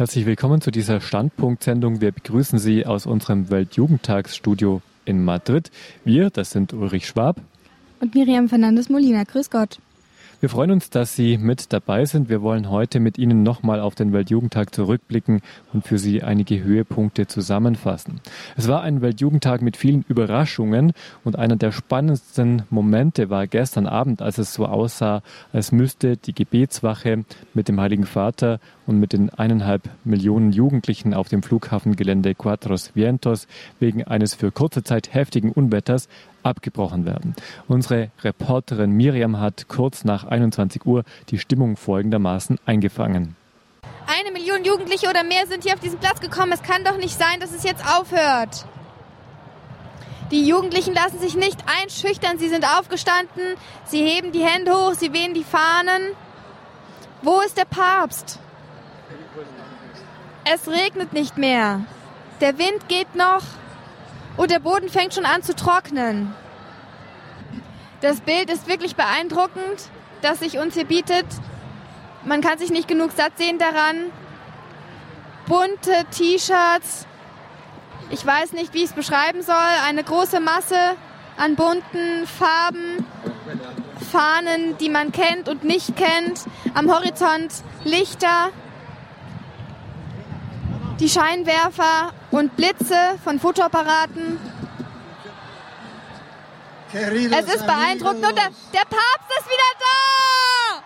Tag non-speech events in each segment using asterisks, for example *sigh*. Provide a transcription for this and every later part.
Herzlich willkommen zu dieser Standpunktsendung. Wir begrüßen Sie aus unserem Weltjugendtagsstudio in Madrid. Wir, das sind Ulrich Schwab und Miriam Fernandes Molina. Grüß Gott. Wir freuen uns, dass Sie mit dabei sind. Wir wollen heute mit Ihnen nochmal auf den Weltjugendtag zurückblicken und für Sie einige Höhepunkte zusammenfassen. Es war ein Weltjugendtag mit vielen Überraschungen und einer der spannendsten Momente war gestern Abend, als es so aussah, als müsste die Gebetswache mit dem Heiligen Vater und mit den eineinhalb Millionen Jugendlichen auf dem Flughafengelände Cuatros Vientos wegen eines für kurze Zeit heftigen Unwetters abgebrochen werden. Unsere Reporterin Miriam hat kurz nach 21 Uhr die Stimmung folgendermaßen eingefangen. Eine Million Jugendliche oder mehr sind hier auf diesen Platz gekommen. Es kann doch nicht sein, dass es jetzt aufhört. Die Jugendlichen lassen sich nicht einschüchtern. Sie sind aufgestanden. Sie heben die Hände hoch. Sie wehen die Fahnen. Wo ist der Papst? Es regnet nicht mehr. Der Wind geht noch und der Boden fängt schon an zu trocknen. Das Bild ist wirklich beeindruckend, das sich uns hier bietet. Man kann sich nicht genug satt sehen daran. Bunte T-Shirts. Ich weiß nicht, wie ich es beschreiben soll. Eine große Masse an bunten Farben, Fahnen, die man kennt und nicht kennt. Am Horizont Lichter die Scheinwerfer und Blitze von Fotoapparaten. Es ist beeindruckend und der, der Papst ist wieder da!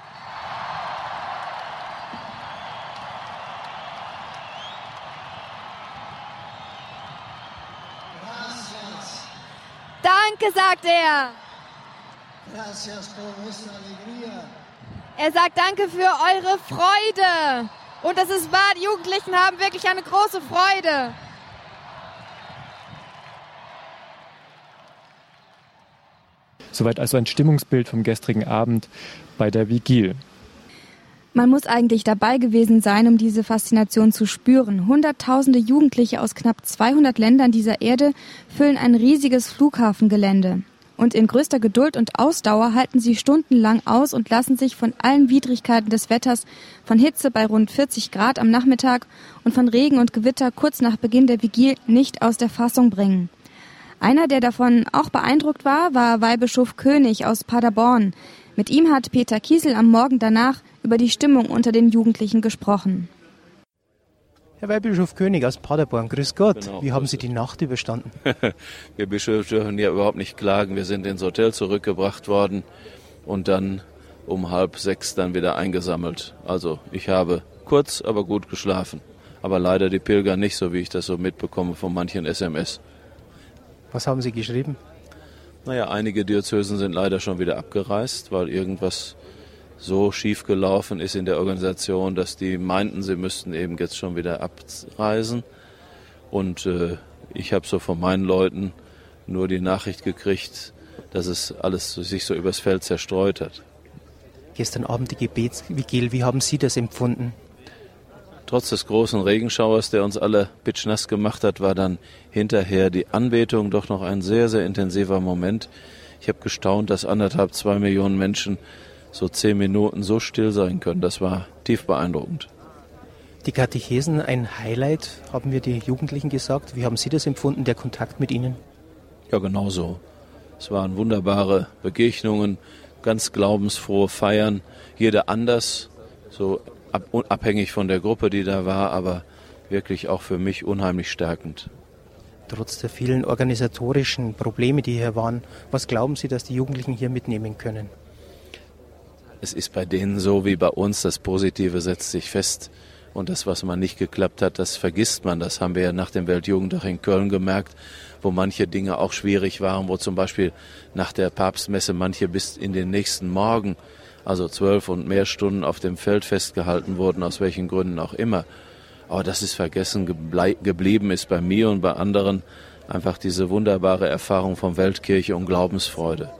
Danke, sagt er. Er sagt Danke für eure Freude. Und das ist wahr, die Jugendlichen haben wirklich eine große Freude. Soweit also ein Stimmungsbild vom gestrigen Abend bei der Vigil. Man muss eigentlich dabei gewesen sein, um diese Faszination zu spüren. Hunderttausende Jugendliche aus knapp 200 Ländern dieser Erde füllen ein riesiges Flughafengelände. Und in größter Geduld und Ausdauer halten sie stundenlang aus und lassen sich von allen Widrigkeiten des Wetters, von Hitze bei rund 40 Grad am Nachmittag und von Regen und Gewitter kurz nach Beginn der Vigil nicht aus der Fassung bringen. Einer, der davon auch beeindruckt war, war Weihbischof König aus Paderborn. Mit ihm hat Peter Kiesel am Morgen danach über die Stimmung unter den Jugendlichen gesprochen. Herr Weihbischof König aus Paderborn, grüß Gott. Genau. Wie haben Sie die Nacht überstanden? *laughs* wir Bischöfe dürfen ja überhaupt nicht klagen. Wir sind ins Hotel zurückgebracht worden und dann um halb sechs dann wieder eingesammelt. Also ich habe kurz, aber gut geschlafen. Aber leider die Pilger nicht, so wie ich das so mitbekomme von manchen SMS. Was haben Sie geschrieben? Naja, einige Diözesen sind leider schon wieder abgereist, weil irgendwas so schief gelaufen ist in der Organisation, dass die meinten, sie müssten eben jetzt schon wieder abreisen. Und äh, ich habe so von meinen Leuten nur die Nachricht gekriegt, dass es alles sich so übers Feld zerstreut hat. Gestern Abend die Gebetsvigil, wie haben Sie das empfunden? Trotz des großen Regenschauers, der uns alle bitschnass gemacht hat, war dann hinterher die Anbetung doch noch ein sehr, sehr intensiver Moment. Ich habe gestaunt, dass anderthalb, zwei Millionen Menschen so zehn Minuten so still sein können. Das war tief beeindruckend. Die Katechesen, ein Highlight, haben wir die Jugendlichen gesagt. Wie haben Sie das empfunden, der Kontakt mit ihnen? Ja, genau so. Es waren wunderbare Begegnungen, ganz glaubensfrohe Feiern, jeder anders, so abhängig von der Gruppe, die da war, aber wirklich auch für mich unheimlich stärkend. Trotz der vielen organisatorischen Probleme, die hier waren, was glauben Sie, dass die Jugendlichen hier mitnehmen können? Es ist bei denen so wie bei uns, das Positive setzt sich fest. Und das, was man nicht geklappt hat, das vergisst man. Das haben wir ja nach dem Weltjugendtag in Köln gemerkt, wo manche Dinge auch schwierig waren, wo zum Beispiel nach der Papstmesse manche bis in den nächsten Morgen, also zwölf und mehr Stunden auf dem Feld festgehalten wurden, aus welchen Gründen auch immer. Aber das ist vergessen geblieben, ist bei mir und bei anderen einfach diese wunderbare Erfahrung von Weltkirche und Glaubensfreude.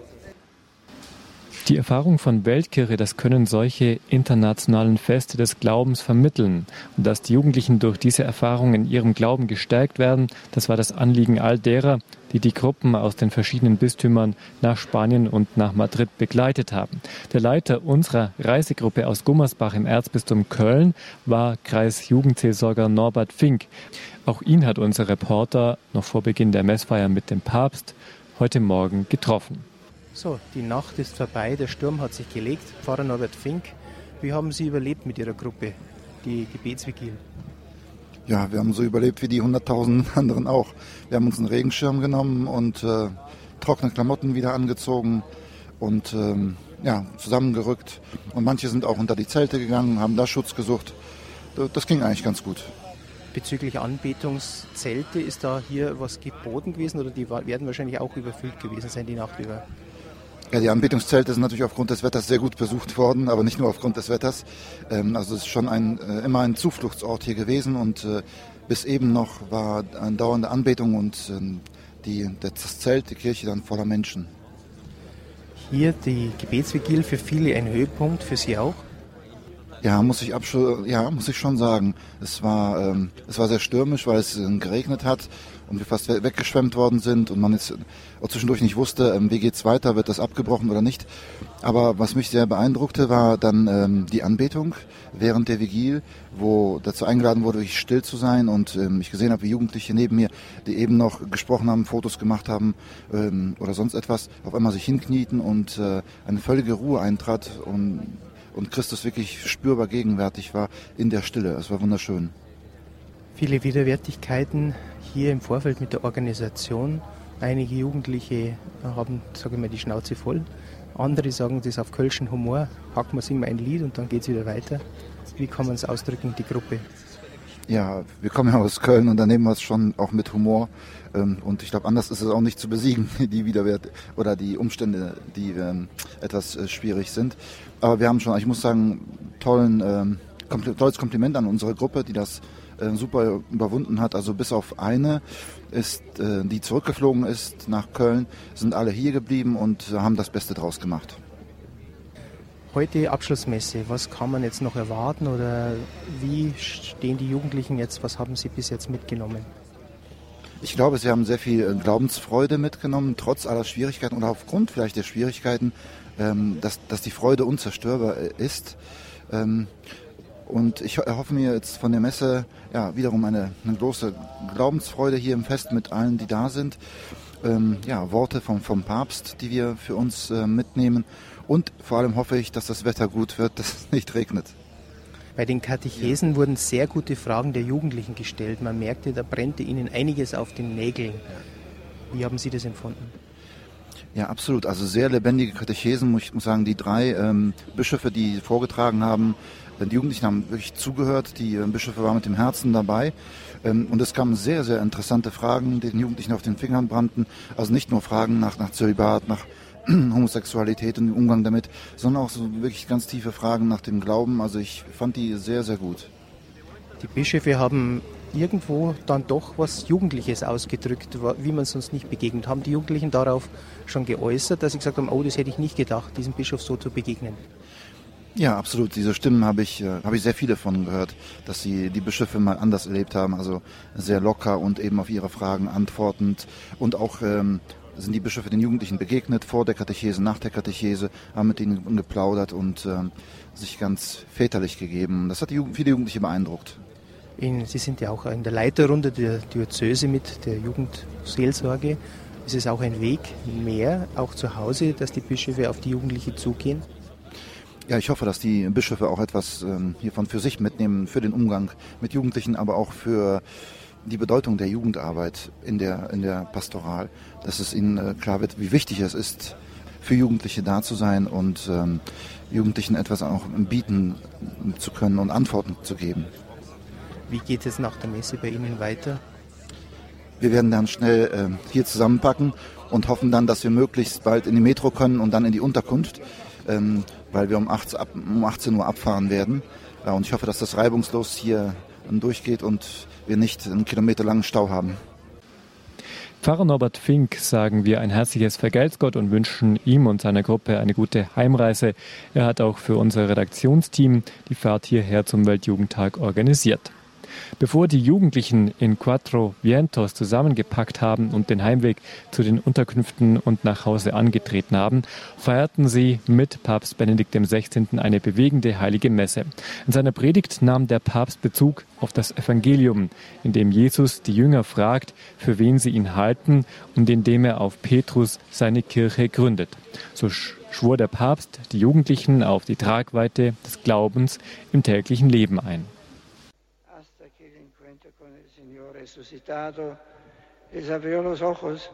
Die Erfahrung von Weltkirche, das können solche internationalen Feste des Glaubens vermitteln. Und dass die Jugendlichen durch diese Erfahrung in ihrem Glauben gestärkt werden, das war das Anliegen all derer, die die Gruppen aus den verschiedenen Bistümern nach Spanien und nach Madrid begleitet haben. Der Leiter unserer Reisegruppe aus Gummersbach im Erzbistum Köln war Kreisjugendseelsorger Norbert Fink. Auch ihn hat unser Reporter noch vor Beginn der Messfeier mit dem Papst heute Morgen getroffen. So, die Nacht ist vorbei, der Sturm hat sich gelegt. Pfarrer Norbert Fink, wie haben Sie überlebt mit Ihrer Gruppe, die Gebetsvigil? Ja, wir haben so überlebt wie die hunderttausenden anderen auch. Wir haben uns einen Regenschirm genommen und äh, trockene Klamotten wieder angezogen und ähm, ja, zusammengerückt. Und manche sind auch unter die Zelte gegangen, haben da Schutz gesucht. Das ging eigentlich ganz gut. Bezüglich Anbetungszelte, ist da hier was geboten gewesen oder die werden wahrscheinlich auch überfüllt gewesen sein die Nacht über? Ja, die Anbetungszelte sind natürlich aufgrund des Wetters sehr gut besucht worden, aber nicht nur aufgrund des Wetters. Ähm, also es ist schon ein, äh, immer ein Zufluchtsort hier gewesen und äh, bis eben noch war eine dauernde Anbetung und ähm, die, das Zelt, die Kirche dann voller Menschen. Hier die Gebetsvigil für viele ein Höhepunkt, für Sie auch? Ja, muss ich, ja, muss ich schon sagen. Es war, ähm, es war sehr stürmisch, weil es äh, geregnet hat und wir fast weggeschwemmt worden sind und man jetzt auch zwischendurch nicht wusste, ähm, wie geht's weiter, wird das abgebrochen oder nicht. Aber was mich sehr beeindruckte, war dann ähm, die Anbetung während der Vigil, wo dazu eingeladen wurde, wirklich still zu sein und ähm, ich gesehen habe, wie Jugendliche neben mir, die eben noch gesprochen haben, Fotos gemacht haben ähm, oder sonst etwas, auf einmal sich hinknieten und äh, eine völlige Ruhe eintrat und und Christus wirklich spürbar gegenwärtig war in der Stille. Es war wunderschön. Viele Widerwärtigkeiten hier im Vorfeld mit der Organisation. Einige Jugendliche haben, sage ich mal, die Schnauze voll. Andere sagen das auf kölschen Humor. Hacken wir, singen wir ein Lied und dann geht es wieder weiter. Wie kann man es ausdrücken, die Gruppe? Ja, wir kommen ja aus Köln und da nehmen wir es schon auch mit Humor. Ähm, und ich glaube, anders ist es auch nicht zu besiegen, *laughs* die Widerwert oder die Umstände, die ähm, etwas äh, schwierig sind. Aber wir haben schon, ich muss sagen, tollen, ähm, tolles Kompliment an unsere Gruppe, die das äh, super überwunden hat. Also bis auf eine ist, äh, die zurückgeflogen ist nach Köln, sind alle hier geblieben und haben das Beste draus gemacht. Heute Abschlussmesse. Was kann man jetzt noch erwarten oder wie stehen die Jugendlichen jetzt? Was haben sie bis jetzt mitgenommen? Ich glaube, sie haben sehr viel äh, Glaubensfreude mitgenommen, trotz aller Schwierigkeiten oder aufgrund vielleicht der Schwierigkeiten, ähm, dass, dass die Freude unzerstörbar äh, ist. Ähm, und ich erhoffe mir jetzt von der Messe ja, wiederum eine, eine große Glaubensfreude hier im Fest mit allen, die da sind. Ähm, ja, Worte vom, vom Papst, die wir für uns äh, mitnehmen und vor allem hoffe ich, dass das Wetter gut wird, *laughs* dass es nicht regnet. Bei den Katechesen ja. wurden sehr gute Fragen der Jugendlichen gestellt. Man merkte, da brennte ihnen einiges auf den Nägeln. Wie haben Sie das empfunden? Ja, absolut. Also sehr lebendige Katechesen, ich muss sagen, die drei ähm, Bischöfe, die vorgetragen haben, äh, die Jugendlichen haben wirklich zugehört, die äh, Bischöfe waren mit dem Herzen dabei. Ähm, und es kamen sehr, sehr interessante Fragen, die den Jugendlichen auf den Fingern brannten. Also nicht nur Fragen nach, nach Zölibat, nach *clears throat* Homosexualität und dem Umgang damit, sondern auch so wirklich ganz tiefe Fragen nach dem Glauben. Also ich fand die sehr, sehr gut. Die Bischöfe haben irgendwo dann doch was Jugendliches ausgedrückt, wie man es uns nicht begegnet. Haben die Jugendlichen darauf schon geäußert, dass sie gesagt haben, oh, das hätte ich nicht gedacht, diesem Bischof so zu begegnen? Ja, absolut. Diese Stimmen habe ich, äh, habe ich sehr viele von gehört, dass sie die Bischöfe mal anders erlebt haben, also sehr locker und eben auf ihre Fragen antwortend und auch ähm, sind die Bischöfe den Jugendlichen begegnet, vor der Katechese, nach der Katechese, haben mit ihnen geplaudert und äh, sich ganz väterlich gegeben. Das hat Jugend, viele Jugendliche beeindruckt. In, Sie sind ja auch in der Leiterrunde der Diözese mit der Jugendseelsorge. Ist es auch ein Weg mehr, auch zu Hause, dass die Bischöfe auf die Jugendlichen zugehen? Ja, ich hoffe, dass die Bischöfe auch etwas ähm, hiervon für sich mitnehmen, für den Umgang mit Jugendlichen, aber auch für die Bedeutung der Jugendarbeit in der, in der Pastoral, dass es ihnen äh, klar wird, wie wichtig es ist, für Jugendliche da zu sein und ähm, Jugendlichen etwas auch bieten zu können und Antworten zu geben. Wie geht es nach der Messe bei Ihnen weiter? Wir werden dann schnell äh, hier zusammenpacken und hoffen dann, dass wir möglichst bald in die Metro können und dann in die Unterkunft, ähm, weil wir um 18, ab, um 18 Uhr abfahren werden. Ja, und ich hoffe, dass das reibungslos hier durchgeht und wir nicht einen kilometerlangen Stau haben. Pfarrer Norbert Fink sagen wir ein herzliches Vergelt's Gott und wünschen ihm und seiner Gruppe eine gute Heimreise. Er hat auch für unser Redaktionsteam die Fahrt hierher zum Weltjugendtag organisiert. Bevor die Jugendlichen in Quattro Vientos zusammengepackt haben und den Heimweg zu den Unterkünften und nach Hause angetreten haben, feierten sie mit Papst Benedikt XVI. eine bewegende heilige Messe. In seiner Predigt nahm der Papst Bezug auf das Evangelium, in dem Jesus die Jünger fragt, für wen sie ihn halten und in dem er auf Petrus seine Kirche gründet. So schwor der Papst die Jugendlichen auf die Tragweite des Glaubens im täglichen Leben ein. Resucitado les abrió los ojos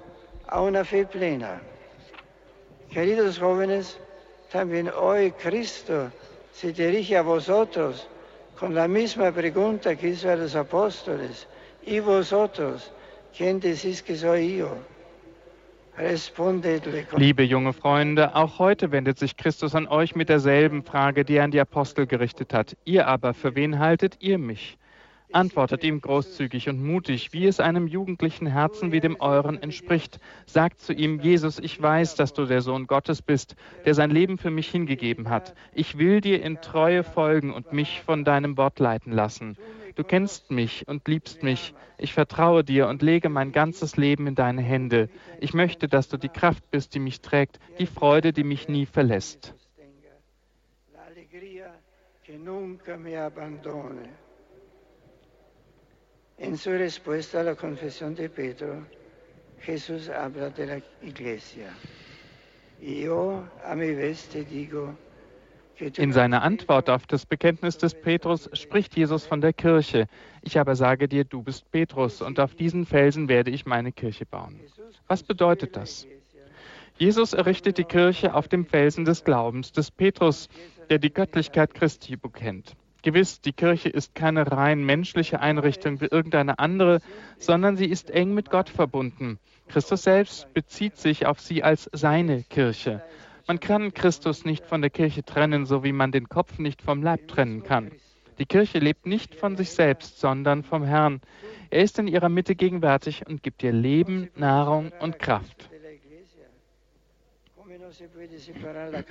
a una fe plena. Queridos jóvenes, también hoy Cristo se dirige a vosotros con la misma pregunta que hizo a los apóstoles. ¿Y vosotros, quién decís que soy yo? Liebe junge Freunde, auch heute wendet sich Christus an euch mit derselben Frage, die er an die Apostel gerichtet hat. Ihr aber, für wen haltet ihr mich? Antwortet ihm großzügig und mutig, wie es einem jugendlichen Herzen wie dem euren entspricht. Sagt zu ihm, Jesus, ich weiß, dass du der Sohn Gottes bist, der sein Leben für mich hingegeben hat. Ich will dir in Treue folgen und mich von deinem Wort leiten lassen. Du kennst mich und liebst mich. Ich vertraue dir und lege mein ganzes Leben in deine Hände. Ich möchte, dass du die Kraft bist, die mich trägt, die Freude, die mich nie verlässt. En su respuesta a la confesión de Pedro, Jesús habla de la iglesia. Yo a mi vez te digo, in seiner Antwort auf das Bekenntnis des Petrus spricht Jesus von der Kirche. Ich aber sage dir, du bist Petrus, und auf diesen Felsen werde ich meine Kirche bauen. Was bedeutet das? Jesus errichtet die Kirche auf dem Felsen des Glaubens des Petrus, der die Göttlichkeit Christi bekennt. Gewiss, die Kirche ist keine rein menschliche Einrichtung wie irgendeine andere, sondern sie ist eng mit Gott verbunden. Christus selbst bezieht sich auf sie als seine Kirche. Man kann Christus nicht von der Kirche trennen, so wie man den Kopf nicht vom Leib trennen kann. Die Kirche lebt nicht von sich selbst, sondern vom Herrn. Er ist in ihrer Mitte gegenwärtig und gibt ihr Leben, Nahrung und Kraft. La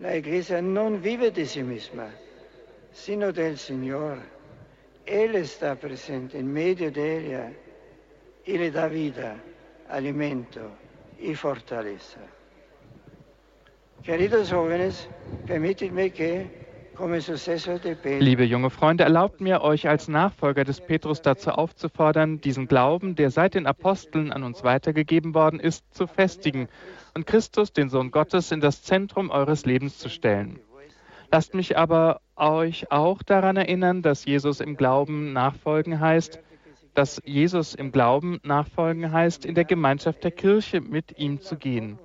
Iglesia non vive di sí misma, sino del Señor. Él está presente en medio de ella y le da vida, alimento y fortaleza. Queridos jóvenes, permítidme que Liebe junge Freunde, erlaubt mir, euch als Nachfolger des Petrus dazu aufzufordern, diesen Glauben, der seit den Aposteln an uns weitergegeben worden ist, zu festigen und Christus, den Sohn Gottes, in das Zentrum eures Lebens zu stellen. Lasst mich aber euch auch daran erinnern, dass Jesus im Glauben nachfolgen heißt, dass Jesus im Glauben nachfolgen heißt, in der Gemeinschaft der Kirche mit ihm zu gehen.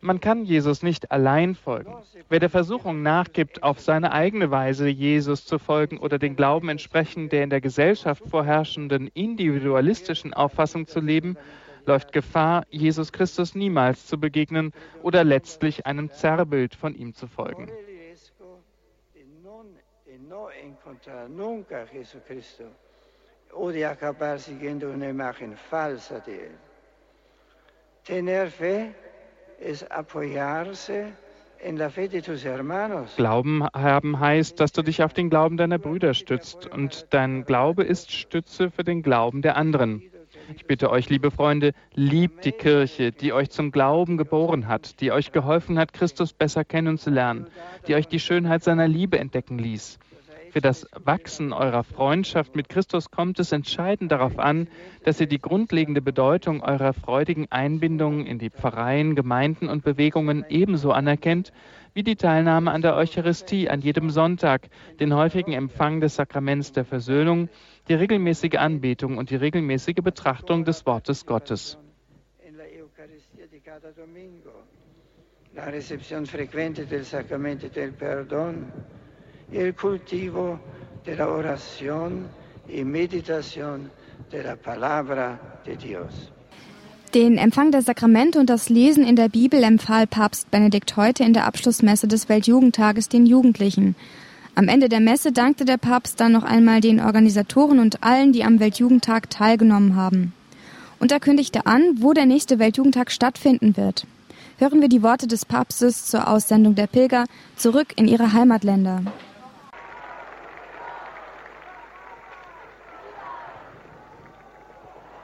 Man kann Jesus nicht allein folgen. Wer der Versuchung nachgibt, auf seine eigene Weise Jesus zu folgen oder den Glauben entsprechend der in der Gesellschaft vorherrschenden individualistischen Auffassung zu leben, läuft Gefahr, Jesus Christus niemals zu begegnen oder letztlich einem Zerrbild von ihm zu folgen. Tener fe es apoyarse Glauben haben heißt, dass du dich auf den Glauben deiner Brüder stützt und dein Glaube ist Stütze für den Glauben der anderen. Ich bitte euch, liebe Freunde, liebt die Kirche, die euch zum Glauben geboren hat, die euch geholfen hat, Christus besser kennenzulernen, die euch die Schönheit seiner Liebe entdecken ließ. Für das Wachsen eurer Freundschaft mit Christus kommt es entscheidend darauf an, dass ihr die grundlegende Bedeutung eurer freudigen Einbindung in die Pfarreien, Gemeinden und Bewegungen ebenso anerkennt wie die Teilnahme an der Eucharistie an jedem Sonntag, den häufigen Empfang des Sakraments der Versöhnung, die regelmäßige Anbetung und die regelmäßige Betrachtung des Wortes Gottes. La recepción frecuente del sacramento del perdón el cultivo de la oración y meditación de la palabra de Dios. Den Empfang der Sakramente und das Lesen in der Bibel empfahl Papst Benedikt heute in der Abschlussmesse des Weltjugendtages den Jugendlichen. Am Ende der Messe dankte der Papst dann noch einmal den Organisatoren und allen, die am Weltjugendtag teilgenommen haben. Und er kündigte an, wo der nächste Weltjugendtag stattfinden wird. Hören wir die Worte des Papstes zur Aussendung der Pilger zurück in ihre Heimatländer.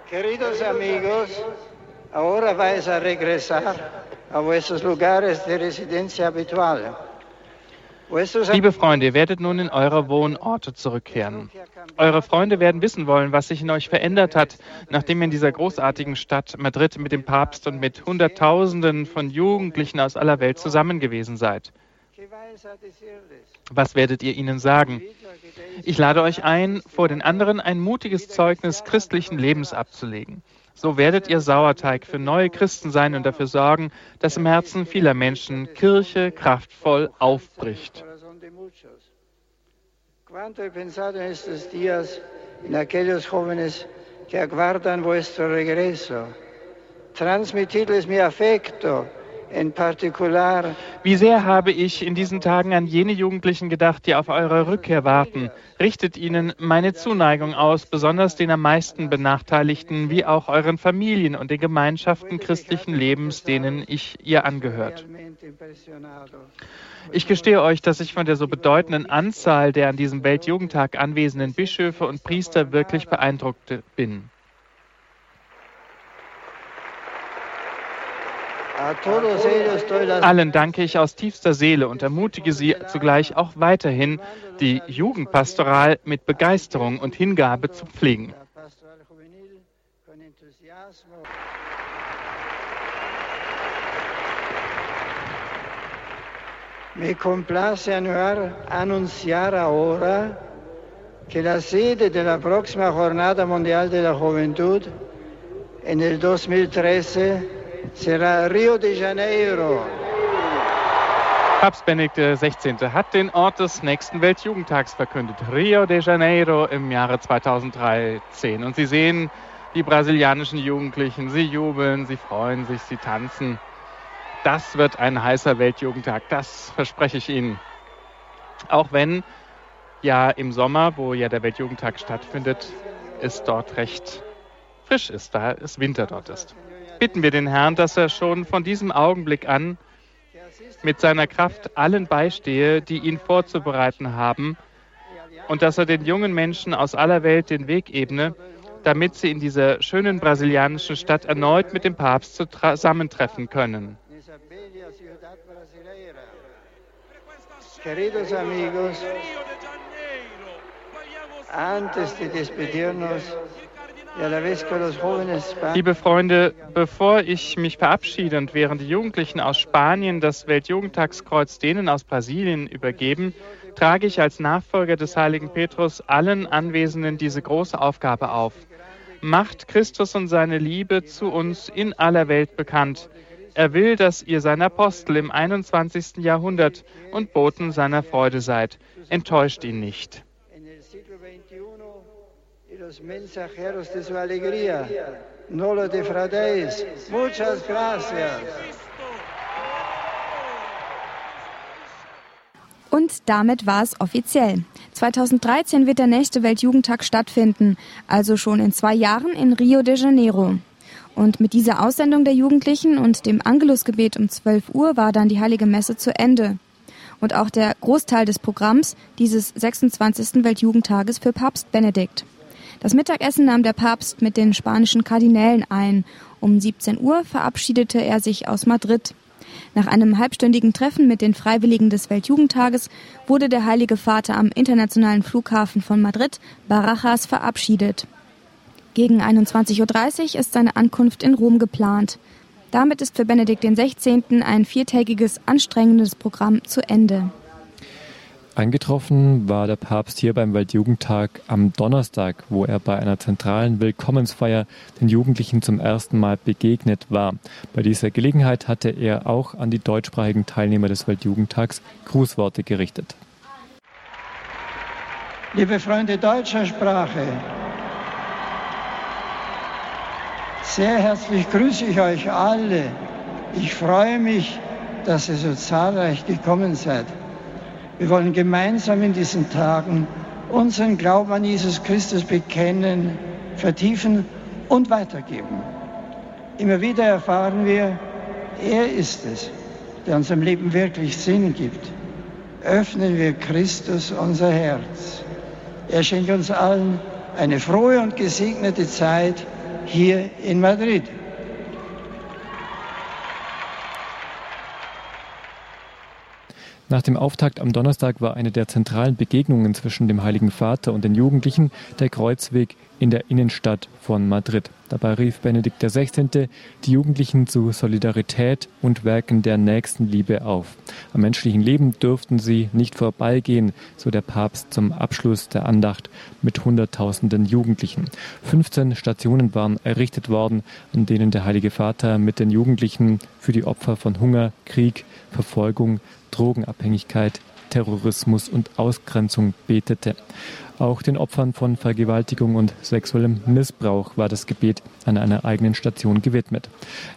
Queridos amigos, ahora vais a regresar a vuestros lugares de residencia habitual. Liebe Freunde, ihr werdet nun in eure Wohnorte zurückkehren. Eure Freunde werden wissen wollen, was sich in euch verändert hat, nachdem ihr in dieser großartigen Stadt Madrid mit dem Papst und mit Hunderttausenden von Jugendlichen aus aller Welt zusammen gewesen seid. Was werdet ihr ihnen sagen? Ich lade euch ein, vor den anderen ein mutiges Zeugnis christlichen Lebens abzulegen. So werdet ihr Sauerteig für neue Christen sein und dafür sorgen, dass im Herzen vieler Menschen Kirche kraftvoll aufbricht. Quanto he pensado en estos días en aquellos jóvenes que aguardan vuestro regreso. Transmitidles mi afecto wie sehr habe ich in diesen Tagen an jene Jugendlichen gedacht, die auf eure Rückkehr warten. Richtet ihnen meine Zuneigung aus, besonders den am meisten Benachteiligten, wie auch euren Familien und den Gemeinschaften christlichen Lebens, denen ich ihr angehört. Ich gestehe euch, dass ich von der so bedeutenden Anzahl der an diesem Weltjugendtag anwesenden Bischöfe und Priester wirklich beeindruckt bin. Allen danke ich aus tiefster Seele und ermutige sie zugleich auch weiterhin, die Jugendpastoral mit Begeisterung und Hingabe zu pflegen. Me complace anunciar ahora que la sede de la próxima Jornada Mundial de la Juventud en el 2013 será Rio de Janeiro. Papst Benedikt XVI. hat den Ort des nächsten Weltjugendtags verkündet. Rio de Janeiro im Jahre 2013. Und Sie sehen die brasilianischen Jugendlichen. Sie jubeln, sie freuen sich, sie tanzen. Das wird ein heißer Weltjugendtag. Das verspreche ich Ihnen. Auch wenn ja im Sommer, wo ja der Weltjugendtag stattfindet, es dort recht frisch ist, da es Winter dort ist bitten wir den Herrn, dass er schon von diesem Augenblick an mit seiner Kraft allen beistehe, die ihn vorzubereiten haben, und dass er den jungen Menschen aus aller Welt den Weg ebne, damit sie in dieser schönen brasilianischen Stadt erneut mit dem Papst zusammentreffen können. Queridos amigos, antes de despedirnos, Liebe Freunde, bevor ich mich verabschiede und während die Jugendlichen aus Spanien das Weltjugendtagskreuz denen aus Brasilien übergeben, trage ich als Nachfolger des heiligen Petrus allen Anwesenden diese große Aufgabe auf. Macht Christus und seine Liebe zu uns in aller Welt bekannt. Er will, dass ihr sein Apostel im 21. Jahrhundert und Boten seiner Freude seid. Enttäuscht ihn nicht los mensajeros de su alegría. No lo defraudéis. Muchas gracias. Und damit war es offiziell. 2013 wird der nächste Weltjugendtag stattfinden, also schon in zwei Jahren in Rio de Janeiro. Und mit dieser Aussendung der Jugendlichen und dem Angelusgebet um 12 Uhr war dann die Heilige Messe zu Ende. Und auch der Großteil des Programms dieses 26. Weltjugendtages für Papst Benedikt. Das Mittagessen nahm der Papst mit den spanischen Kardinälen ein. Um 17 Uhr verabschiedete er sich aus Madrid. Nach einem halbstündigen Treffen mit den Freiwilligen des Weltjugendtages wurde der Heilige Vater am internationalen Flughafen von Madrid, Barajas, verabschiedet. Gegen 21.30 Uhr ist seine Ankunft in Rom geplant. Damit ist für Benedikt XVI. ein viertägiges, anstrengendes Programm zu Ende. Eingetroffen war der Papst hier beim Weltjugendtag am Donnerstag, wo er bei einer zentralen Willkommensfeier den Jugendlichen zum ersten Mal begegnet war. Bei dieser Gelegenheit hatte er auch an die deutschsprachigen Teilnehmer des Weltjugendtags Grußworte gerichtet. Liebe Freunde deutscher Sprache, sehr herzlich grüße ich euch alle. Ich freue mich, dass ihr so zahlreich gekommen seid. Wir wollen gemeinsam in diesen Tagen unseren Glauben an Jesus Christus bekennen, vertiefen und weitergeben. Immer wieder erfahren wir, er ist es, der unserem Leben wirklich Sinn gibt. Öffnen wir Christus unser Herz. Er schenkt uns allen eine frohe und gesegnete Zeit hier in Madrid. Nach dem Auftakt am Donnerstag war eine der zentralen Begegnungen zwischen dem Heiligen Vater und den Jugendlichen der Kreuzweg in der Innenstadt von Madrid. Dabei rief Benedikt XVI. die Jugendlichen zu Solidarität und Werken der Nächstenliebe auf. Am menschlichen Leben dürften sie nicht vorbeigehen, so der Papst zum Abschluss der Andacht mit Hunderttausenden Jugendlichen. 15 Stationen waren errichtet worden, an denen der Heilige Vater mit den Jugendlichen für die Opfer von Hunger, Krieg, Verfolgung, Drogenabhängigkeit, Terrorismus und Ausgrenzung betete. Auch den Opfern von Vergewaltigung und sexuellem Missbrauch war das Gebet an einer eigenen Station gewidmet.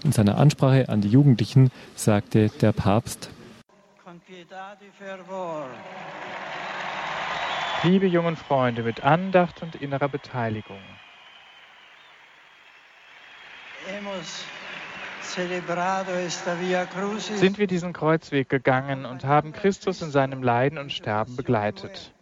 In seiner Ansprache an die Jugendlichen sagte der Papst, Liebe jungen Freunde, mit Andacht und innerer Beteiligung. Sind wir diesen Kreuzweg gegangen und haben Christus in seinem Leiden und Sterben begleitet.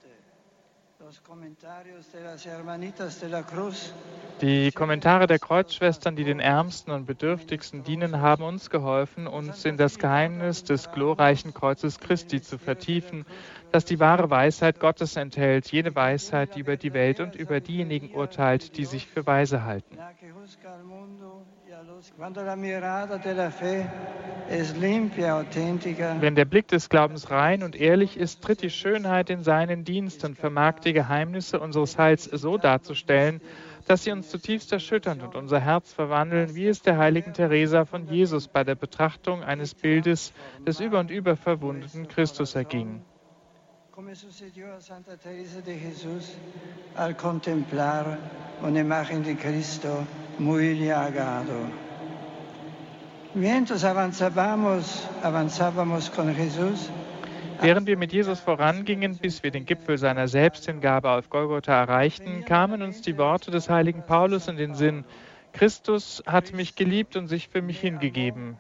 Die Kommentare der Kreuzschwestern, die den Ärmsten und Bedürftigsten dienen, haben uns geholfen, uns in das Geheimnis des glorreichen Kreuzes Christi zu vertiefen, das die wahre Weisheit Gottes enthält, jene Weisheit, die über die Welt und über diejenigen urteilt, die sich für weise halten. Wenn der Blick des Glaubens rein und ehrlich ist, tritt die Schönheit in seinen Dienst und vermag die Geheimnisse unseres Heils so darzustellen, dass sie uns zutiefst erschüttern und unser Herz verwandeln, wie es der heiligen Teresa von Jesus bei der Betrachtung eines Bildes des über und über verwundeten Christus erging. Come sucedió a Santa Teresa de Jesús al contemplar una imagen de Cristo muy llagado. Mientras avanzábamos, avanzábamos con Jesús, Während wir mit Jesus vorangingen, bis wir den Gipfel seiner Selbsthingabe auf Golgotha erreichten, kamen uns die Worte des heiligen Paulus in den Sinn. Christus hat mich geliebt und sich für mich hingegeben.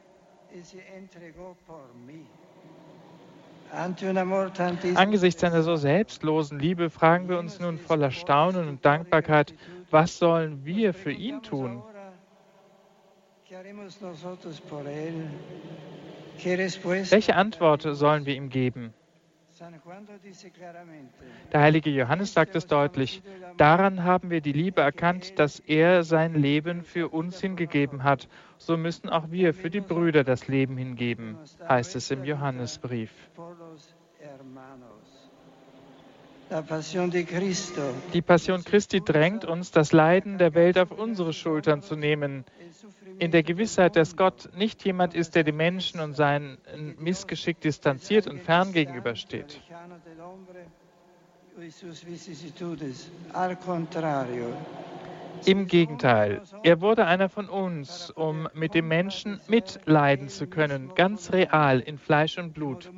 Angesichts seiner so selbstlosen Liebe fragen wir uns nun voller Staunen und Dankbarkeit, was sollen wir für ihn tun? Welche Antwort sollen wir ihm geben? Der heilige Johannes sagt es deutlich, daran haben wir die Liebe erkannt, dass er sein Leben für uns hingegeben hat. So müssen auch wir für die Brüder das Leben hingeben, heißt es im Johannesbrief. Die Passion Christi drängt uns, das Leiden der Welt auf unsere Schultern zu nehmen, in der Gewissheit, dass Gott nicht jemand ist, der die Menschen und sein Missgeschick distanziert und fern gegenübersteht. Im Gegenteil, er wurde einer von uns, um mit dem Menschen mitleiden zu können, ganz real in Fleisch und Blut.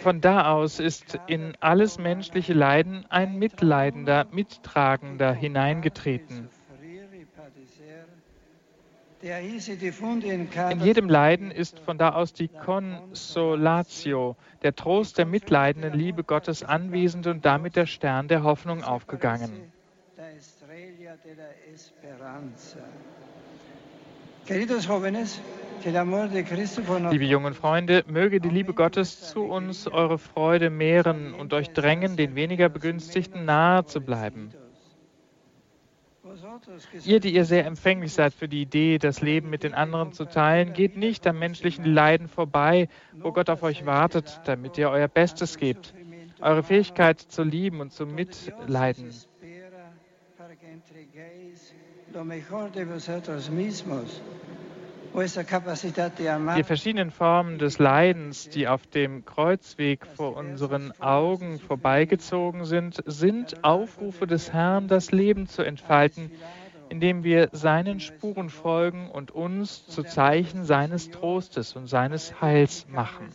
Von da aus ist in alles menschliche Leiden ein Mitleidender, Mittragender hineingetreten. In jedem Leiden ist von da aus die Consolatio, der Trost der mitleidenden Liebe Gottes anwesend und damit der Stern der Hoffnung aufgegangen. Liebe jungen Freunde, möge die Liebe Gottes zu uns eure Freude mehren und euch drängen, den weniger Begünstigten nahe zu bleiben. Ihr, die ihr sehr empfänglich seid für die Idee, das Leben mit den anderen zu teilen, geht nicht am menschlichen Leiden vorbei, wo Gott auf euch wartet, damit ihr euer Bestes gebt, eure Fähigkeit zu lieben und zu mitleiden. Die verschiedenen Formen des Leidens, die auf dem Kreuzweg vor unseren Augen vorbeigezogen sind, sind Aufrufe des Herrn, das Leben zu entfalten, indem wir seinen Spuren folgen und uns zu Zeichen seines Trostes und seines Heils machen.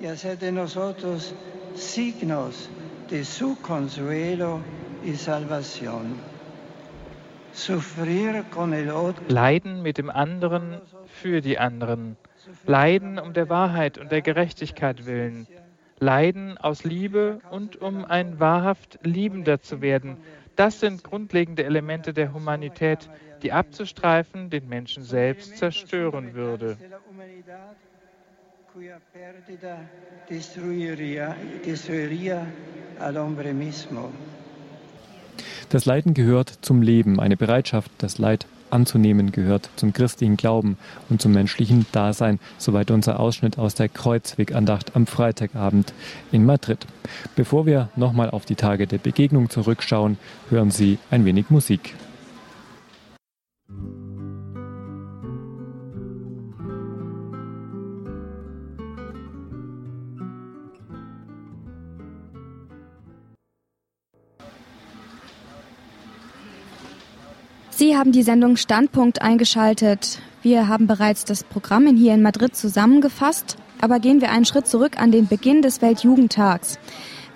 y hacer de nosotros signos de su consuelo y salvación. Leiden mit dem anderen für die anderen. Leiden um der Wahrheit und der Gerechtigkeit willen. Leiden aus Liebe und um ein wahrhaft Liebender zu werden. Das sind grundlegende Elemente der Humanität, die abzustreifen den Menschen selbst zerstören würde. destruiría, destruiría al hombre mismo. Das Leiden gehört zum Leben. Eine Bereitschaft, das Leid anzunehmen, gehört zum christlichen Glauben und zum menschlichen Dasein. Soweit unser Ausschnitt aus der Kreuzwegandacht am Freitagabend in Madrid. Bevor wir nochmal auf die Tage der Begegnung zurückschauen, hören Sie ein wenig Musik. Sie haben die Sendung Standpunkt eingeschaltet. Wir haben bereits das Programm hier in Madrid zusammengefasst, aber gehen wir einen Schritt zurück an den Beginn des Weltjugendtags.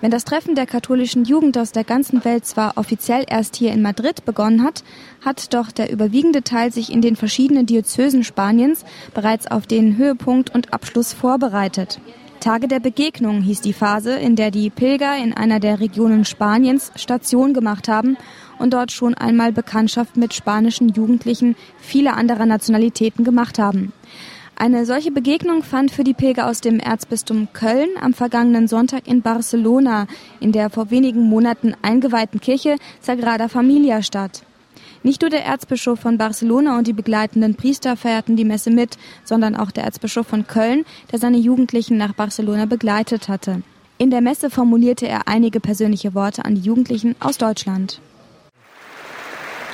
Wenn das Treffen der katholischen Jugend aus der ganzen Welt zwar offiziell erst hier in Madrid begonnen hat, hat doch der überwiegende Teil sich in den verschiedenen Diözesen Spaniens bereits auf den Höhepunkt und Abschluss vorbereitet. Tage der Begegnung hieß die Phase, in der die Pilger in einer der Regionen Spaniens Station gemacht haben und dort schon einmal Bekanntschaft mit spanischen Jugendlichen vieler anderer Nationalitäten gemacht haben. Eine solche Begegnung fand für die Pilger aus dem Erzbistum Köln am vergangenen Sonntag in Barcelona in der vor wenigen Monaten eingeweihten Kirche Sagrada Familia statt. Nicht nur der Erzbischof von Barcelona und die begleitenden Priester feierten die Messe mit, sondern auch der Erzbischof von Köln, der seine Jugendlichen nach Barcelona begleitet hatte. In der Messe formulierte er einige persönliche Worte an die Jugendlichen aus Deutschland.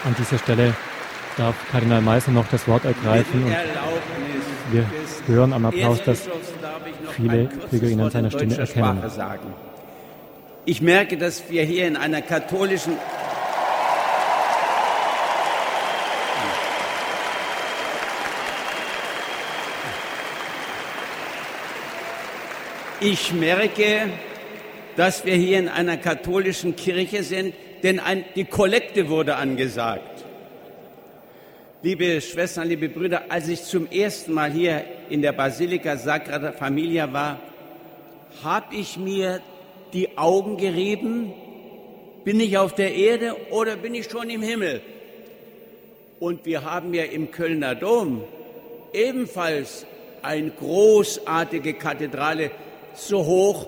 An dieser Stelle darf Kardinal Meißner noch das Wort ergreifen und wir hören am Applaus, dass viele Pilger ihn an seiner Stimme erkennen. Ich merke, dass wir hier in einer katholischen Ich merke, dass wir hier in einer katholischen Kirche sind, denn ein, die Kollekte wurde angesagt. Liebe Schwestern, liebe Brüder, als ich zum ersten Mal hier in der Basilika Sagrada Familia war, habe ich mir die Augen gerieben, bin ich auf der Erde oder bin ich schon im Himmel? Und wir haben ja im Kölner Dom ebenfalls eine großartige Kathedrale, so hoch,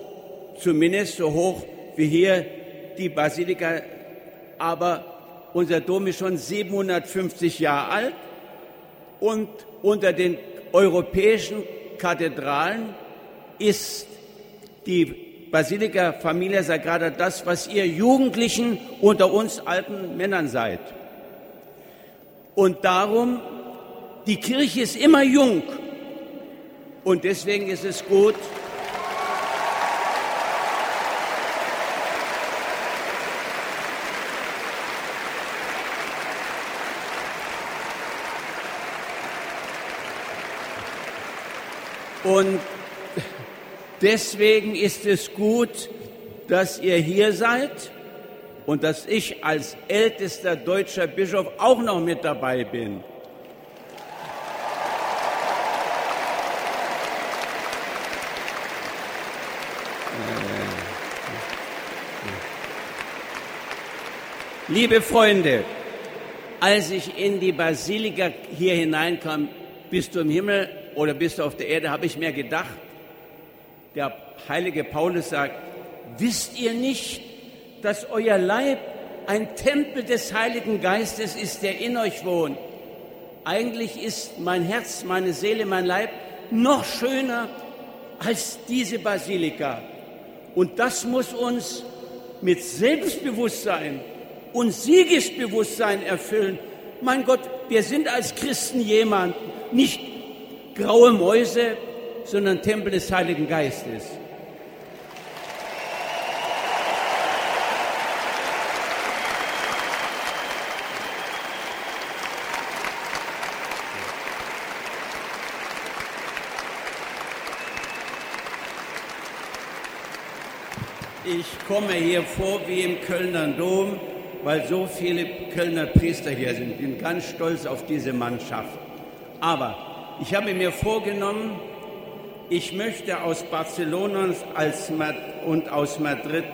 zumindest so hoch wie hier die Basilika aber unser Dom ist schon 750 Jahre alt und unter den europäischen Kathedralen ist die Basilika Familia Sagrada das, was ihr Jugendlichen unter uns alten Männern seid. Und darum, die Kirche ist immer jung. Und deswegen ist es gut, Und deswegen ist es gut, dass ihr hier seid und dass ich als ältester deutscher Bischof auch noch mit dabei bin. Liebe Freunde, als ich in die Basilika hier hineinkam, bist du im Himmel oder bist du auf der Erde, habe ich mir gedacht, der heilige Paulus sagt, wisst ihr nicht, dass euer Leib ein Tempel des Heiligen Geistes ist, der in euch wohnt? Eigentlich ist mein Herz, meine Seele, mein Leib noch schöner als diese Basilika. Und das muss uns mit Selbstbewusstsein und Siegesbewusstsein erfüllen. Mein Gott, wir sind als Christen jemand, nicht graue Mäuse, sondern Tempel des Heiligen Geistes. Ich komme hier vor wie im Kölner Dom, weil so viele Kölner Priester hier sind. Ich bin ganz stolz auf diese Mannschaft. Aber ich habe mir vorgenommen, ich möchte aus Barcelona und aus Madrid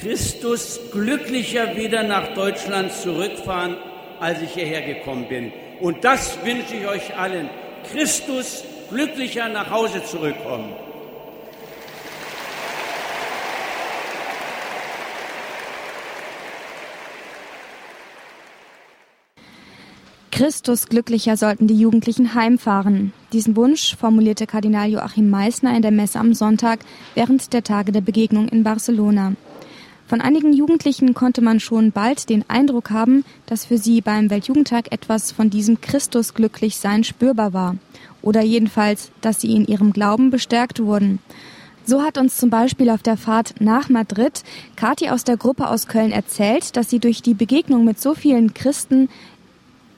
Christus glücklicher wieder nach Deutschland zurückfahren, als ich hierher gekommen bin. Und das wünsche ich euch allen. Christus glücklicher nach Hause zurückkommen. Christus glücklicher sollten die Jugendlichen heimfahren. Diesen Wunsch formulierte Kardinal Joachim Meissner in der Messe am Sonntag während der Tage der Begegnung in Barcelona. Von einigen Jugendlichen konnte man schon bald den Eindruck haben, dass für sie beim Weltjugendtag etwas von diesem Christus glücklich sein spürbar war. Oder jedenfalls, dass sie in ihrem Glauben bestärkt wurden. So hat uns zum Beispiel auf der Fahrt nach Madrid Kathi aus der Gruppe aus Köln erzählt, dass sie durch die Begegnung mit so vielen Christen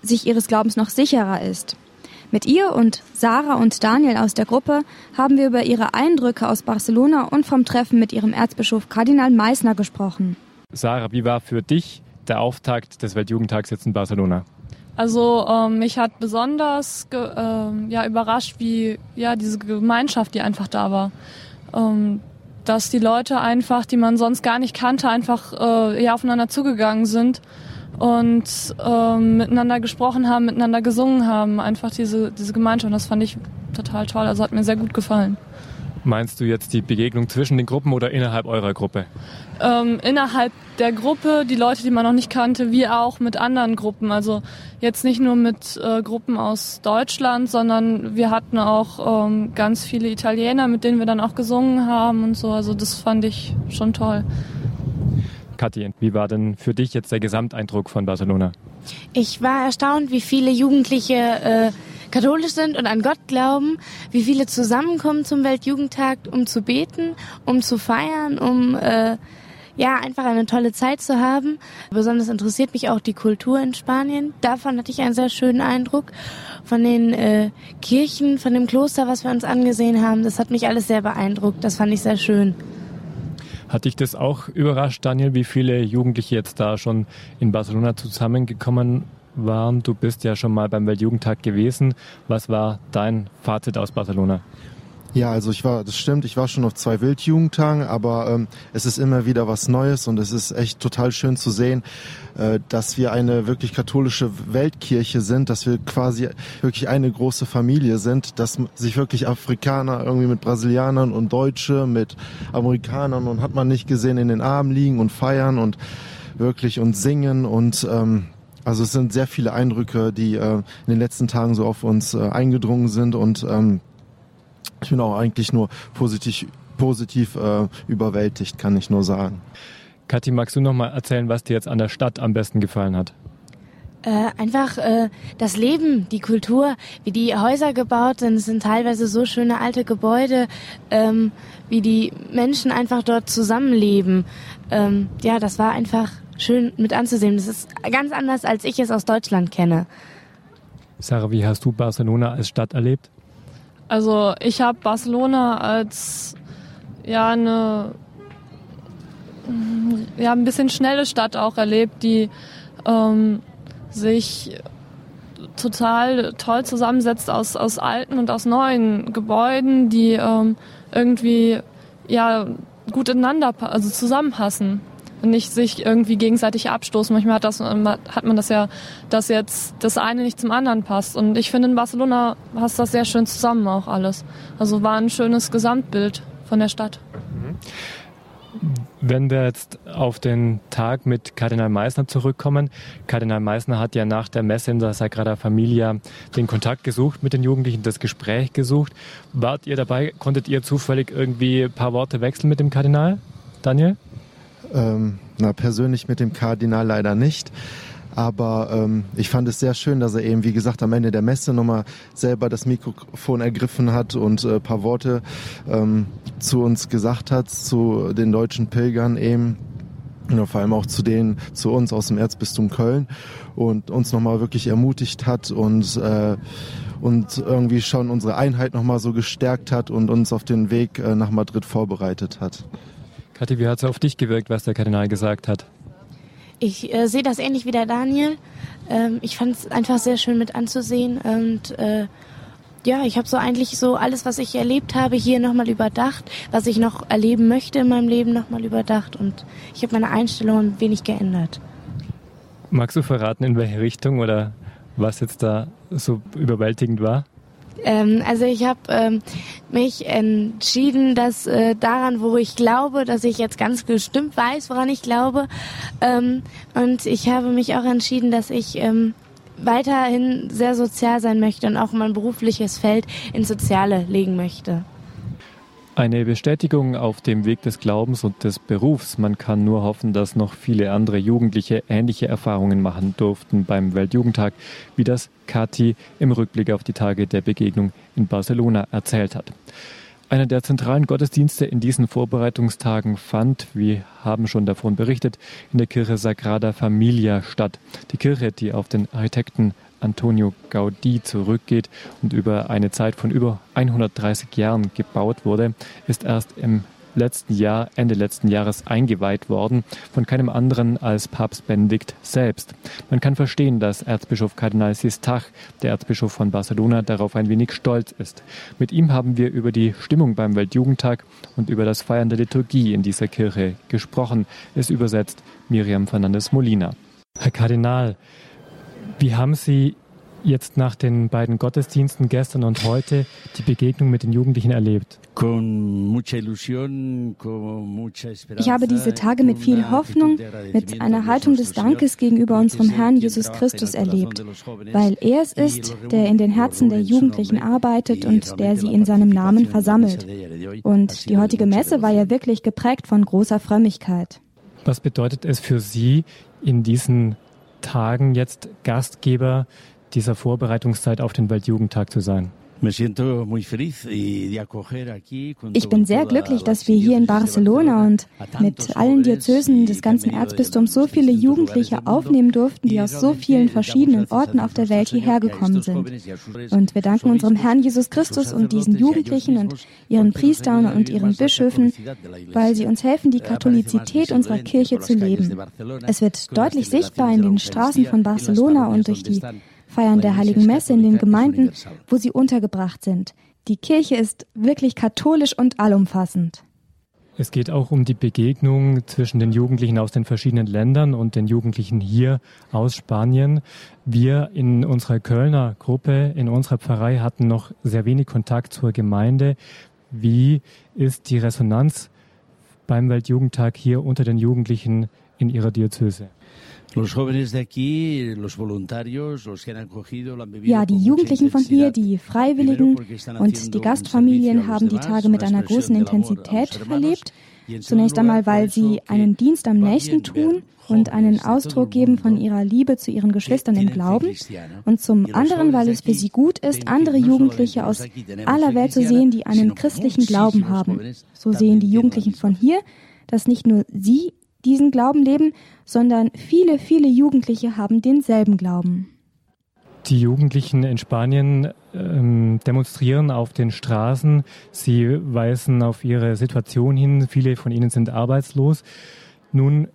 sich ihres Glaubens noch sicherer ist. Mit ihr und Sarah und Daniel aus der Gruppe haben wir über ihre Eindrücke aus Barcelona und vom Treffen mit ihrem Erzbischof Kardinal Meissner gesprochen. Sarah, wie war für dich der Auftakt des Weltjugendtags jetzt in Barcelona? Also ähm, mich hat besonders ge, äh, ja, überrascht, wie ja diese Gemeinschaft, die einfach da war. Ähm, dass die Leute einfach, die man sonst gar nicht kannte, einfach äh, ja, aufeinander zugegangen sind und ähm, miteinander gesprochen haben, miteinander gesungen haben. Einfach diese, diese Gemeinschaft. Das fand ich total toll. Also hat mir sehr gut gefallen. Meinst du jetzt die Begegnung zwischen den Gruppen oder innerhalb eurer Gruppe? Ähm, innerhalb der Gruppe, die Leute, die man noch nicht kannte, wie auch mit anderen Gruppen. Also jetzt nicht nur mit äh, Gruppen aus Deutschland, sondern wir hatten auch ähm, ganz viele Italiener, mit denen wir dann auch gesungen haben und so. Also das fand ich schon toll. Kathi, wie war denn für dich jetzt der Gesamteindruck von Barcelona? Ich war erstaunt, wie viele Jugendliche äh, katholisch sind und an Gott glauben, wie viele zusammenkommen zum Weltjugendtag, um zu beten, um zu feiern, um äh, ja einfach eine tolle Zeit zu haben. Besonders interessiert mich auch die Kultur in Spanien. Davon hatte ich einen sehr schönen Eindruck. Von den äh, Kirchen, von dem Kloster, was wir uns angesehen haben, das hat mich alles sehr beeindruckt. Das fand ich sehr schön. Hat dich das auch überrascht, Daniel, wie viele Jugendliche jetzt da schon in Barcelona zusammengekommen waren? Du bist ja schon mal beim Weltjugendtag gewesen. Was war dein Fazit aus Barcelona? Ja, also ich war, das stimmt, ich war schon auf zwei Wildjugendtagen, aber ähm, es ist immer wieder was Neues und es ist echt total schön zu sehen, äh, dass wir eine wirklich katholische Weltkirche sind, dass wir quasi wirklich eine große Familie sind, dass sich wirklich Afrikaner irgendwie mit Brasilianern und Deutsche, mit Amerikanern und hat man nicht gesehen in den Armen liegen und feiern und wirklich und singen und ähm, also es sind sehr viele Eindrücke, die äh, in den letzten Tagen so auf uns äh, eingedrungen sind und ähm, ich bin auch eigentlich nur positiv, positiv äh, überwältigt, kann ich nur sagen. Kathi, magst du noch mal erzählen, was dir jetzt an der Stadt am besten gefallen hat? Äh, einfach äh, das Leben, die Kultur, wie die Häuser gebaut sind. Es sind teilweise so schöne alte Gebäude, ähm, wie die Menschen einfach dort zusammenleben. Ähm, ja, das war einfach schön mit anzusehen. Das ist ganz anders, als ich es aus Deutschland kenne. Sarah, wie hast du Barcelona als Stadt erlebt? Also ich habe Barcelona als ja eine ja ein bisschen schnelle Stadt auch erlebt, die ähm, sich total toll zusammensetzt aus aus alten und aus neuen Gebäuden, die ähm, irgendwie ja gut ineinander also zusammenpassen nicht sich irgendwie gegenseitig abstoßen. Manchmal hat, das, hat man das ja, dass jetzt das eine nicht zum anderen passt. Und ich finde, in Barcelona passt das sehr schön zusammen auch alles. Also war ein schönes Gesamtbild von der Stadt. Wenn wir jetzt auf den Tag mit Kardinal Meissner zurückkommen, Kardinal Meissner hat ja nach der Messe in der Sagrada Familia den Kontakt gesucht mit den Jugendlichen, das Gespräch gesucht. Wart ihr dabei? Konntet ihr zufällig irgendwie ein paar Worte wechseln mit dem Kardinal? Daniel? Ähm, na, persönlich mit dem Kardinal leider nicht. Aber ähm, ich fand es sehr schön, dass er eben, wie gesagt, am Ende der Messe nochmal selber das Mikrofon ergriffen hat und äh, paar Worte ähm, zu uns gesagt hat, zu den deutschen Pilgern eben. Und vor allem auch zu denen, zu uns aus dem Erzbistum Köln und uns nochmal wirklich ermutigt hat und, äh, und irgendwie schon unsere Einheit nochmal so gestärkt hat und uns auf den Weg äh, nach Madrid vorbereitet hat. Kathi, wie hat es auf dich gewirkt, was der Kardinal gesagt hat? Ich äh, sehe das ähnlich wie der Daniel. Ähm, ich fand es einfach sehr schön mit anzusehen und äh, ja, ich habe so eigentlich so alles, was ich erlebt habe, hier nochmal überdacht, was ich noch erleben möchte in meinem Leben nochmal überdacht und ich habe meine Einstellung ein wenig geändert. Magst du verraten, in welche Richtung oder was jetzt da so überwältigend war? Ähm, also ich habe ähm, mich entschieden, dass äh, daran, wo ich glaube, dass ich jetzt ganz bestimmt weiß, woran ich glaube. Ähm, und ich habe mich auch entschieden, dass ich ähm, weiterhin sehr sozial sein möchte und auch mein berufliches Feld ins Soziale legen möchte. Eine Bestätigung auf dem Weg des Glaubens und des Berufs. Man kann nur hoffen, dass noch viele andere Jugendliche ähnliche Erfahrungen machen durften beim Weltjugendtag, wie das Kati im Rückblick auf die Tage der Begegnung in Barcelona erzählt hat. Einer der zentralen Gottesdienste in diesen Vorbereitungstagen fand, wie haben schon davon berichtet, in der Kirche Sagrada Familia statt. Die Kirche, die auf den Architekten Antonio Gaudí zurückgeht und über eine Zeit von über 130 Jahren gebaut wurde, ist erst im letzten Jahr, Ende letzten Jahres eingeweiht worden, von keinem anderen als Papst Benedikt selbst. Man kann verstehen, dass Erzbischof Kardinal Sistach, der Erzbischof von Barcelona, darauf ein wenig stolz ist. Mit ihm haben wir über die Stimmung beim Weltjugendtag und über das Feiern der Liturgie in dieser Kirche gesprochen. Es übersetzt Miriam Fernandes Molina. Herr Kardinal, wie haben Sie jetzt nach den beiden Gottesdiensten gestern und heute die Begegnung mit den Jugendlichen erlebt? Ich habe diese Tage mit viel Hoffnung, mit einer Haltung des Dankes gegenüber unserem Herrn Jesus Christus erlebt, weil er es ist, der in den Herzen der Jugendlichen arbeitet und der sie in seinem Namen versammelt. Und die heutige Messe war ja wirklich geprägt von großer Frömmigkeit. Was bedeutet es für Sie, in diesen Tagen jetzt Gastgeber dieser Vorbereitungszeit auf den Weltjugendtag zu sein? Ich bin sehr glücklich, dass wir hier in Barcelona und mit allen Diözesen des ganzen Erzbistums so viele Jugendliche aufnehmen durften, die aus so vielen verschiedenen Orten auf der Welt hierher gekommen sind. Und wir danken unserem Herrn Jesus Christus und diesen Jugendlichen und ihren Priestern und ihren Bischöfen, weil sie uns helfen, die Katholizität unserer Kirche zu leben. Es wird deutlich sichtbar in den Straßen von Barcelona und durch die Feiern der Heiligen Messe in den Gemeinden, wo sie untergebracht sind. Die Kirche ist wirklich katholisch und allumfassend. Es geht auch um die Begegnung zwischen den Jugendlichen aus den verschiedenen Ländern und den Jugendlichen hier aus Spanien. Wir in unserer Kölner Gruppe, in unserer Pfarrei hatten noch sehr wenig Kontakt zur Gemeinde. Wie ist die Resonanz beim Weltjugendtag hier unter den Jugendlichen in ihrer Diözese? Ja, die Jugendlichen von hier, die Freiwilligen und die Gastfamilien haben die Tage mit einer großen Intensität verlebt. Zunächst einmal, weil sie einen Dienst am Nächsten tun und einen Ausdruck geben von ihrer Liebe zu ihren Geschwistern im Glauben. Und zum anderen, weil es für sie gut ist, andere Jugendliche aus aller Welt zu sehen, die einen christlichen Glauben haben. So sehen die Jugendlichen von hier, dass nicht nur sie diesen Glauben leben, sondern viele, viele Jugendliche haben denselben Glauben. Die Jugendlichen in Spanien ähm, demonstrieren auf den Straßen. Sie weisen auf ihre Situation hin. Viele von ihnen sind arbeitslos. Nun äh,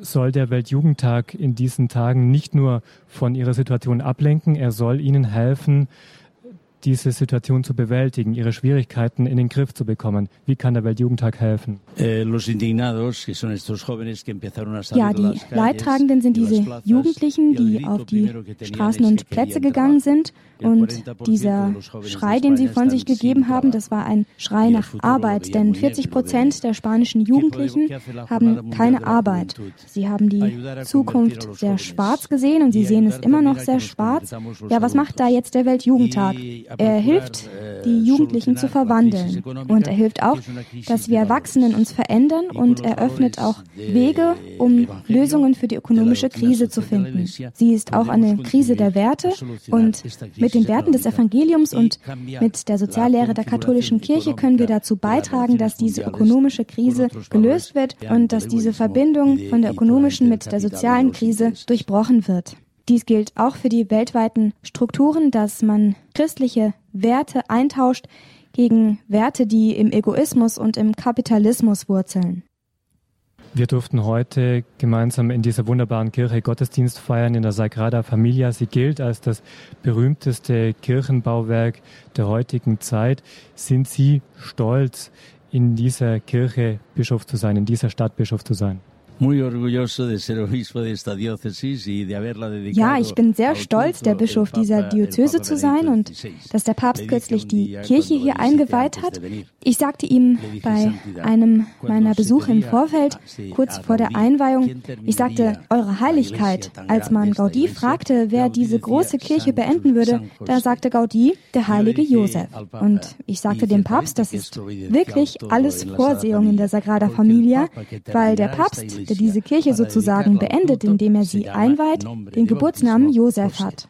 soll der Weltjugendtag in diesen Tagen nicht nur von ihrer Situation ablenken, er soll ihnen helfen, diese Situation zu bewältigen, ihre Schwierigkeiten in den Griff zu bekommen? Wie kann der Weltjugendtag helfen? Eh, ja, die Leidtragenden sind diese Jugendlichen, die auf die Straßen und Plätze gegangen sind. Und dieser Schrei, den sie von sich gegeben haben, das war ein Schrei nach Arbeit. Denn 40 Prozent der spanischen Jugendlichen haben keine Arbeit. Sie haben die Zukunft sehr schwarz gesehen und sie sehen es immer noch sehr schwarz. Ja, was macht da jetzt der Weltjugendtag? Er hilft, die Jugendlichen zu verwandeln. Und er hilft auch, dass wir Erwachsenen uns verändern und er öffnet auch Wege, um Lösungen für die ökonomische Krise zu finden. Sie ist auch eine Krise der Werte und mit den Werten des Evangeliums und mit der Soziallehre der katholischen Kirche können wir dazu beitragen, dass diese ökonomische Krise gelöst wird und dass diese Verbindung von der ökonomischen mit der sozialen Krise durchbrochen wird. Dies gilt auch für die weltweiten Strukturen, dass man christliche Werte eintauscht gegen Werte, die im Egoismus und im Kapitalismus wurzeln. Wir durften heute gemeinsam in dieser wunderbaren Kirche Gottesdienst feiern in der Sagrada Familia. Sie gilt als das berühmteste Kirchenbauwerk der heutigen Zeit. Sind Sie stolz, in dieser Kirche Bischof zu sein, in dieser Stadt Bischof zu sein? Ja, ich bin sehr stolz, der Bischof dieser Diözese zu sein und dass der Papst kürzlich die Kirche hier eingeweiht hat. Ich sagte ihm bei einem meiner Besuche im Vorfeld, kurz vor der Einweihung, ich sagte, Eure Heiligkeit, als man Gaudi fragte, wer diese große Kirche beenden würde, da sagte Gaudi, der heilige Josef. Und ich sagte dem Papst, das ist wirklich alles Vorsehung in der Sagrada Familia, weil der Papst der diese Kirche sozusagen beendet, indem er sie einweiht, den Geburtsnamen Josef hat.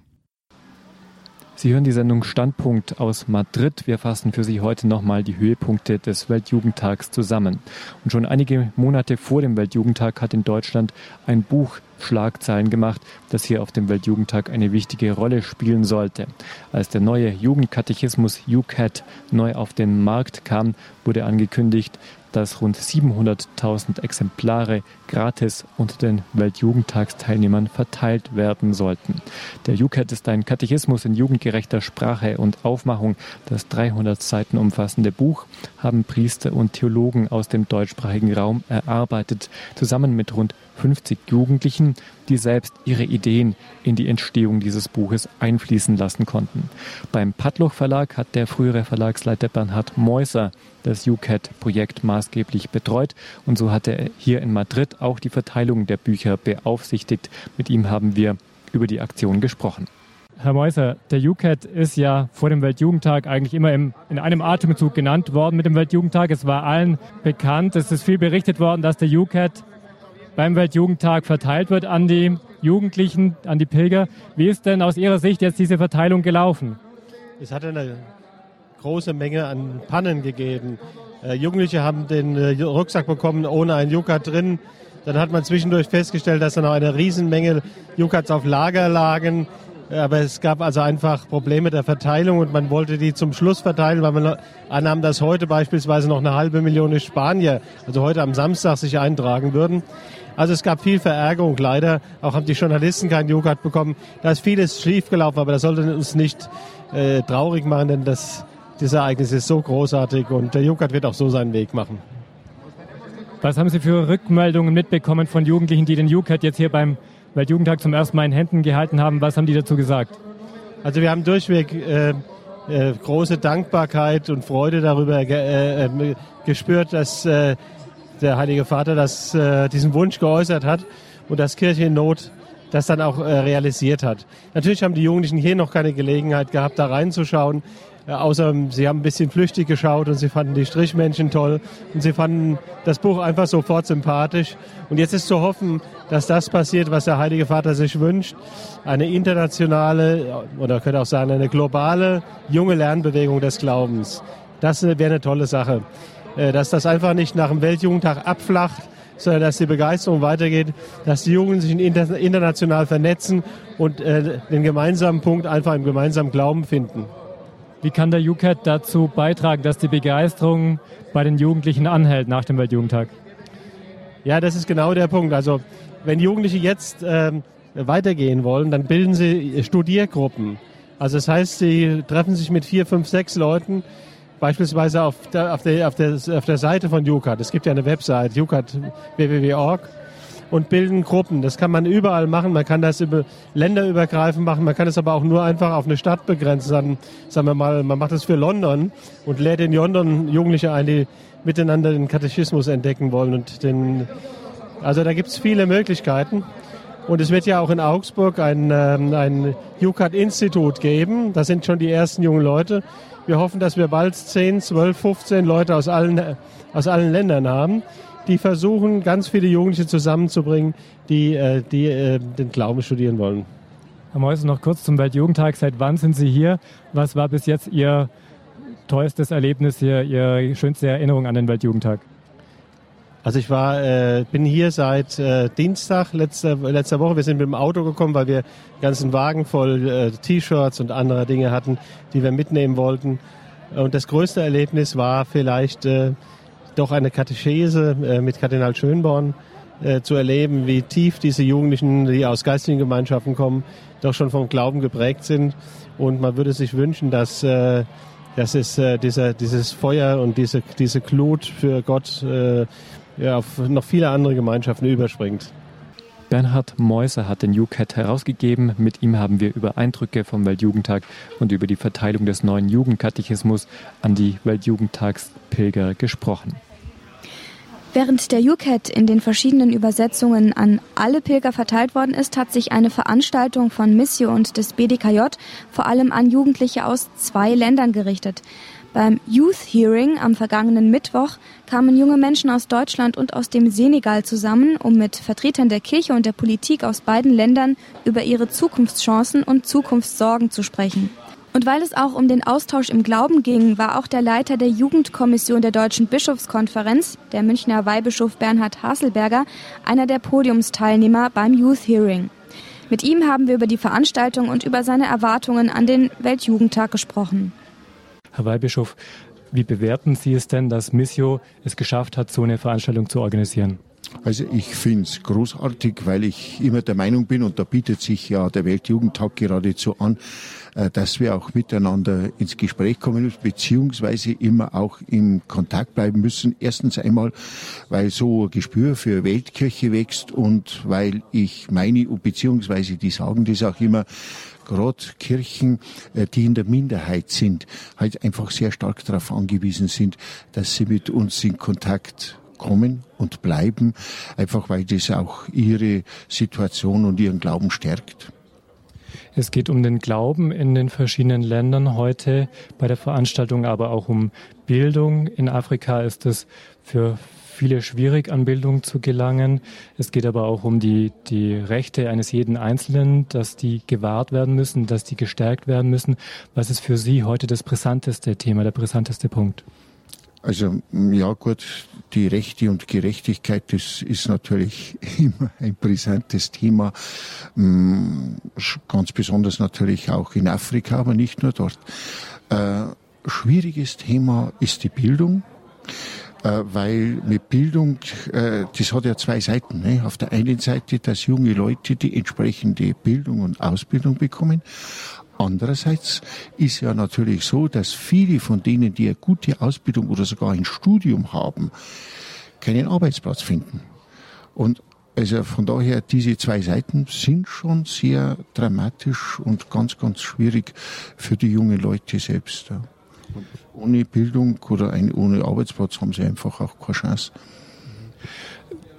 Sie hören die Sendung Standpunkt aus Madrid. Wir fassen für Sie heute nochmal die Höhepunkte des Weltjugendtags zusammen. Und schon einige Monate vor dem Weltjugendtag hat in Deutschland ein Buch Schlagzeilen gemacht, das hier auf dem Weltjugendtag eine wichtige Rolle spielen sollte. Als der neue Jugendkatechismus UCAT neu auf den Markt kam, wurde angekündigt, dass rund 700.000 Exemplare gratis unter den Weltjugendtagsteilnehmern verteilt werden sollten. Der UCAT ist ein Katechismus in jugendgerechter Sprache und Aufmachung. Das 300 Seiten umfassende Buch haben Priester und Theologen aus dem deutschsprachigen Raum erarbeitet, zusammen mit rund 50 Jugendlichen, die selbst ihre Ideen in die Entstehung dieses Buches einfließen lassen konnten. Beim Padloch Verlag hat der frühere Verlagsleiter Bernhard Meuser das UCAT-Projekt maßgeblich betreut und so hat er hier in Madrid auch die Verteilung der Bücher beaufsichtigt. Mit ihm haben wir über die Aktion gesprochen. Herr Meuser, der UCAT ist ja vor dem Weltjugendtag eigentlich immer im, in einem Atemzug genannt worden mit dem Weltjugendtag. Es war allen bekannt, es ist viel berichtet worden, dass der UCAT beim Weltjugendtag verteilt wird an die Jugendlichen, an die Pilger. Wie ist denn aus Ihrer Sicht jetzt diese Verteilung gelaufen? Es hat eine große Menge an Pannen gegeben. Äh, Jugendliche haben den äh, Rucksack bekommen ohne ein Jukat drin. Dann hat man zwischendurch festgestellt, dass da noch eine Riesenmenge Jukats auf Lager lagen. Aber es gab also einfach Probleme der Verteilung und man wollte die zum Schluss verteilen, weil man annahm, dass heute beispielsweise noch eine halbe Million Spanier, also heute am Samstag, sich eintragen würden. Also es gab viel Verärgerung leider. Auch haben die Journalisten keinen Joghurt bekommen. Da ist vieles schiefgelaufen, aber das sollte uns nicht äh, traurig machen, denn das, dieses Ereignis ist so großartig und der Joghurt wird auch so seinen Weg machen. Was haben Sie für Rückmeldungen mitbekommen von Jugendlichen, die den Jukat jetzt hier beim Weltjugendtag zum ersten Mal in Händen gehalten haben? Was haben die dazu gesagt? Also wir haben durchweg äh, äh, große Dankbarkeit und Freude darüber äh, äh gespürt, dass äh, der Heilige Vater das, äh, diesen Wunsch geäußert hat und das Kirche in Not das dann auch realisiert hat. Natürlich haben die Jugendlichen hier noch keine Gelegenheit gehabt, da reinzuschauen, äh, außer sie haben ein bisschen flüchtig geschaut und sie fanden die Strichmännchen toll und sie fanden das Buch einfach sofort sympathisch. Und jetzt ist zu hoffen, dass das passiert, was der Heilige Vater sich wünscht. Eine internationale oder könnte auch sagen eine globale junge Lernbewegung des Glaubens. Das wäre eine tolle Sache. Äh, dass das einfach nicht nach dem Weltjugendtag abflacht, sondern dass die Begeisterung weitergeht, dass die Jugend sich international vernetzen und äh, den gemeinsamen Punkt einfach im gemeinsamen Glauben finden. Wie kann der UCAT dazu beitragen, dass die Begeisterung bei den Jugendlichen anhält nach dem Weltjugendtag? Ja, das ist genau der Punkt. Also wenn Jugendliche jetzt ähm, weitergehen wollen, dann bilden sie Studiergruppen. Also das heißt, sie treffen sich mit vier, fünf, sechs Leuten beispielsweise auf der, auf der, auf der, auf der Seite von UCAT. Es gibt ja eine Website, UCAT www.org und bilden Gruppen. Das kann man überall machen. Man kann das über länderübergreifend machen. Man kann es aber auch nur einfach auf eine Stadt begrenzen. Dann, sagen wir mal, man macht das für London und lädt in London Jugendliche ein, die miteinander den Katechismus entdecken wollen. Und den, also da gibt es viele Möglichkeiten. Und es wird ja auch in Augsburg ein, ähm, ein UCAT-Institut geben. Da sind schon die ersten jungen Leute. Wir hoffen, dass wir bald 10, 12, 15 Leute aus allen, aus allen Ländern haben, die versuchen, ganz viele Jugendliche zusammenzubringen, die, äh, die äh, den Glauben studieren wollen. Herr Meuser, noch kurz zum Weltjugendtag. Seit wann sind Sie hier? Was war bis jetzt Ihr teuerstes Erlebnis hier, Ihre schönste Erinnerung an den Weltjugendtag? Also ich war, äh, bin hier seit äh, Dienstag letzter, letzter Woche. Wir sind mit dem Auto gekommen, weil wir einen ganzen Wagen voll äh, T-Shirts und andere Dinge hatten, die wir mitnehmen wollten. Und das größte Erlebnis war vielleicht äh, doch eine Katechese äh, mit Kardinal Schönborn, äh, zu erleben, wie tief diese Jugendlichen, die aus geistigen Gemeinschaften kommen, doch schon vom Glauben geprägt sind. Und man würde sich wünschen, dass, äh, dass es dieser, dieses Feuer und diese, diese Glut für Gott auf noch viele andere Gemeinschaften überspringt. Bernhard Meuser hat den UCAT herausgegeben. Mit ihm haben wir über Eindrücke vom Weltjugendtag und über die Verteilung des neuen Jugendkatechismus an die Weltjugendtagspilger gesprochen. Während der UCAT in den verschiedenen Übersetzungen an alle Pilger verteilt worden ist, hat sich eine Veranstaltung von Missio und des BDKJ vor allem an Jugendliche aus zwei Ländern gerichtet. Beim Youth Hearing am vergangenen Mittwoch kamen junge Menschen aus Deutschland und aus dem Senegal zusammen, um mit Vertretern der Kirche und der Politik aus beiden Ländern über ihre Zukunftschancen und Zukunftssorgen zu sprechen. Und weil es auch um den Austausch im Glauben ging, war auch der Leiter der Jugendkommission der Deutschen Bischofskonferenz, der Münchner Weihbischof Bernhard Haselberger, einer der Podiumsteilnehmer beim Youth Hearing. Mit ihm haben wir über die Veranstaltung und über seine Erwartungen an den Weltjugendtag gesprochen. Herr Weihbischof, wie bewerten Sie es denn, dass Missio es geschafft hat, so eine Veranstaltung zu organisieren? Also ich finde es großartig, weil ich immer der Meinung bin, und da bietet sich ja der Weltjugendtag geradezu an, äh, dass wir auch miteinander ins Gespräch kommen müssen, beziehungsweise immer auch im Kontakt bleiben müssen. Erstens einmal, weil so ein Gespür für Weltkirche wächst und weil ich meine, beziehungsweise die sagen das auch immer, gerade Kirchen, äh, die in der Minderheit sind, halt einfach sehr stark darauf angewiesen sind, dass sie mit uns in Kontakt kommen und bleiben, einfach weil das auch ihre Situation und ihren Glauben stärkt. Es geht um den Glauben in den verschiedenen Ländern heute bei der Veranstaltung, aber auch um Bildung. In Afrika ist es für viele schwierig, an Bildung zu gelangen. Es geht aber auch um die, die Rechte eines jeden Einzelnen, dass die gewahrt werden müssen, dass die gestärkt werden müssen. Was ist für Sie heute das brisanteste Thema, der brisanteste Punkt? Also ja gut, die Rechte und Gerechtigkeit, das ist natürlich *laughs* immer ein brisantes Thema, mm, ganz besonders natürlich auch in Afrika, aber nicht nur dort. Äh, schwieriges Thema ist die Bildung. Äh, weil mit Bildung, äh, das hat ja zwei Seiten. Ne? Auf der einen Seite, dass junge Leute die entsprechende Bildung und Ausbildung bekommen. Andererseits ist ja natürlich so, dass viele von denen, die eine gute Ausbildung oder sogar ein Studium haben, keinen Arbeitsplatz finden. Und also von daher, diese zwei Seiten sind schon sehr dramatisch und ganz, ganz schwierig für die jungen Leute selbst. Ja ohne Bildung oder ohne Arbeitsplatz haben sie einfach auch keine Chance.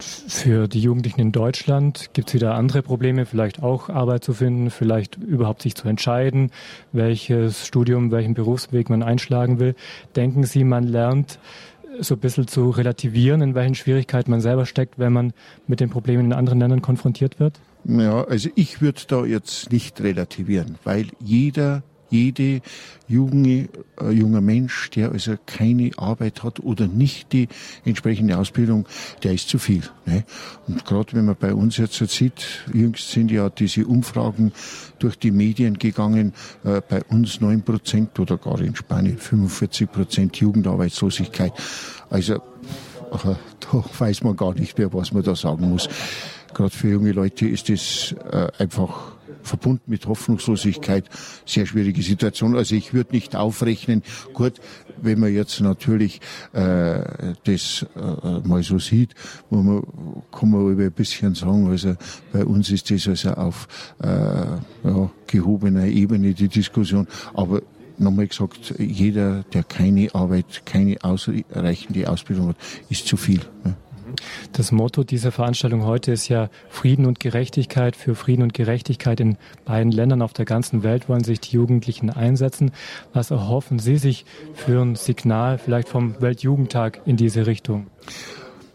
Für die Jugendlichen in Deutschland gibt es wieder andere Probleme, vielleicht auch Arbeit zu finden, vielleicht überhaupt sich zu entscheiden, welches Studium, welchen Berufsweg man einschlagen will. Denken Sie, man lernt so ein bisschen zu relativieren, in welchen Schwierigkeiten man selber steckt, wenn man mit den Problemen in anderen Ländern konfrontiert wird? Ja, also ich würde da jetzt nicht relativieren, weil jeder jede junge, äh, junger Mensch, der also keine Arbeit hat oder nicht die entsprechende Ausbildung, der ist zu viel. Ne? Und gerade wenn man bei uns jetzt so sieht, jüngst sind ja diese Umfragen durch die Medien gegangen, äh, bei uns neun Prozent oder gar in Spanien 45 Prozent Jugendarbeitslosigkeit. Also *laughs* äh, da weiß man gar nicht mehr, was man da sagen muss. Gerade für junge Leute ist es äh, einfach verbunden mit Hoffnungslosigkeit, sehr schwierige Situation. Also ich würde nicht aufrechnen. Gut, wenn man jetzt natürlich äh, das äh, mal so sieht, wo man, kann man über ein bisschen sagen, also bei uns ist das also auf äh, ja, gehobener Ebene die Diskussion, aber nochmal gesagt, jeder, der keine Arbeit, keine ausreichende Ausbildung hat, ist zu viel. Ne? Das Motto dieser Veranstaltung heute ist ja Frieden und Gerechtigkeit. Für Frieden und Gerechtigkeit in beiden Ländern auf der ganzen Welt wollen sich die Jugendlichen einsetzen. Was erhoffen Sie sich für ein Signal vielleicht vom Weltjugendtag in diese Richtung?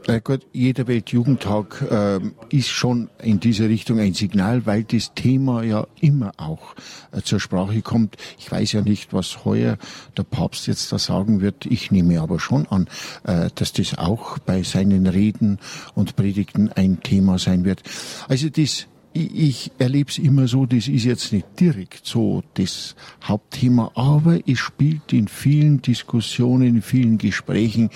Na gut, jeder Weltjugendtag äh, ist schon in diese Richtung ein Signal, weil das Thema ja immer auch äh, zur Sprache kommt. Ich weiß ja nicht, was heuer der Papst jetzt da sagen wird. Ich nehme aber schon an, äh, dass das auch bei seinen Reden und Predigten ein Thema sein wird. Also das ich, erlebe es immer so, das ist jetzt nicht direkt so das Hauptthema, aber es spielt in vielen Diskussionen, in vielen Gesprächen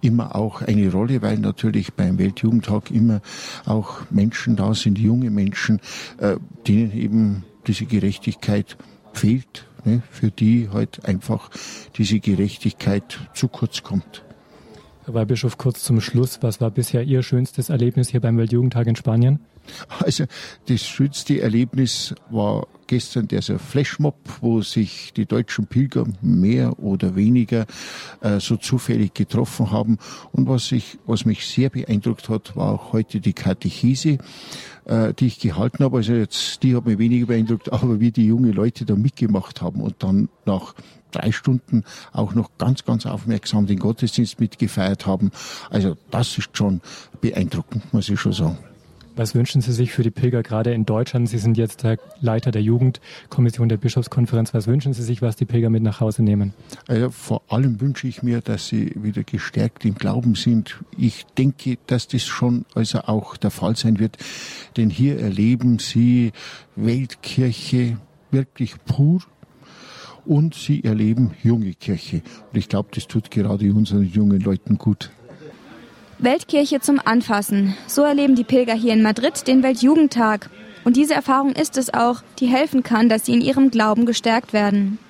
immer auch eine Rolle, weil natürlich beim Weltjugendtag immer auch Menschen da sind, junge Menschen, äh, denen eben diese Gerechtigkeit fehlt, ne, für die halt einfach diese Gerechtigkeit zu kurz kommt. Herr Weihbischof, kurz zum Schluss, was war bisher Ihr schönstes Erlebnis hier beim Weltjugendtag in Spanien? Also das schönste Erlebnis war gestern dieser Flashmob, wo sich die deutschen Pilger mehr oder weniger äh, so zufällig getroffen haben. Und was, ich, was mich sehr beeindruckt hat, war auch heute die Katechese, äh, die ich gehalten habe. Also jetzt, die hat mich weniger beeindruckt, *laughs* aber wie die jungen Leute da mitgemacht haben und dann nach drei Stunden auch noch ganz, ganz aufmerksam den Gottesdienst mitgefeiert haben. Also das ist schon beeindruckend, muss ich schon sagen. Was wünschen Sie sich für die Pilger gerade in Deutschland? Sie sind jetzt der Leiter der Jugendkommission der Bischofskonferenz. Was wünschen Sie sich, was die Pilger mit nach Hause nehmen? Also vor allem wünsche ich mir, dass sie wieder gestärkt im Glauben sind. Ich denke, dass das schon also auch der Fall sein wird, denn hier erleben sie Weltkirche wirklich pur und sie erleben junge Kirche. Und ich glaube, das tut gerade unseren jungen Leuten gut. Weltkirche zum Anfassen. So erleben die Pilger hier in Madrid den Weltjugendtag. Und diese Erfahrung ist es auch, die helfen kann, dass sie in ihrem Glauben gestärkt werden.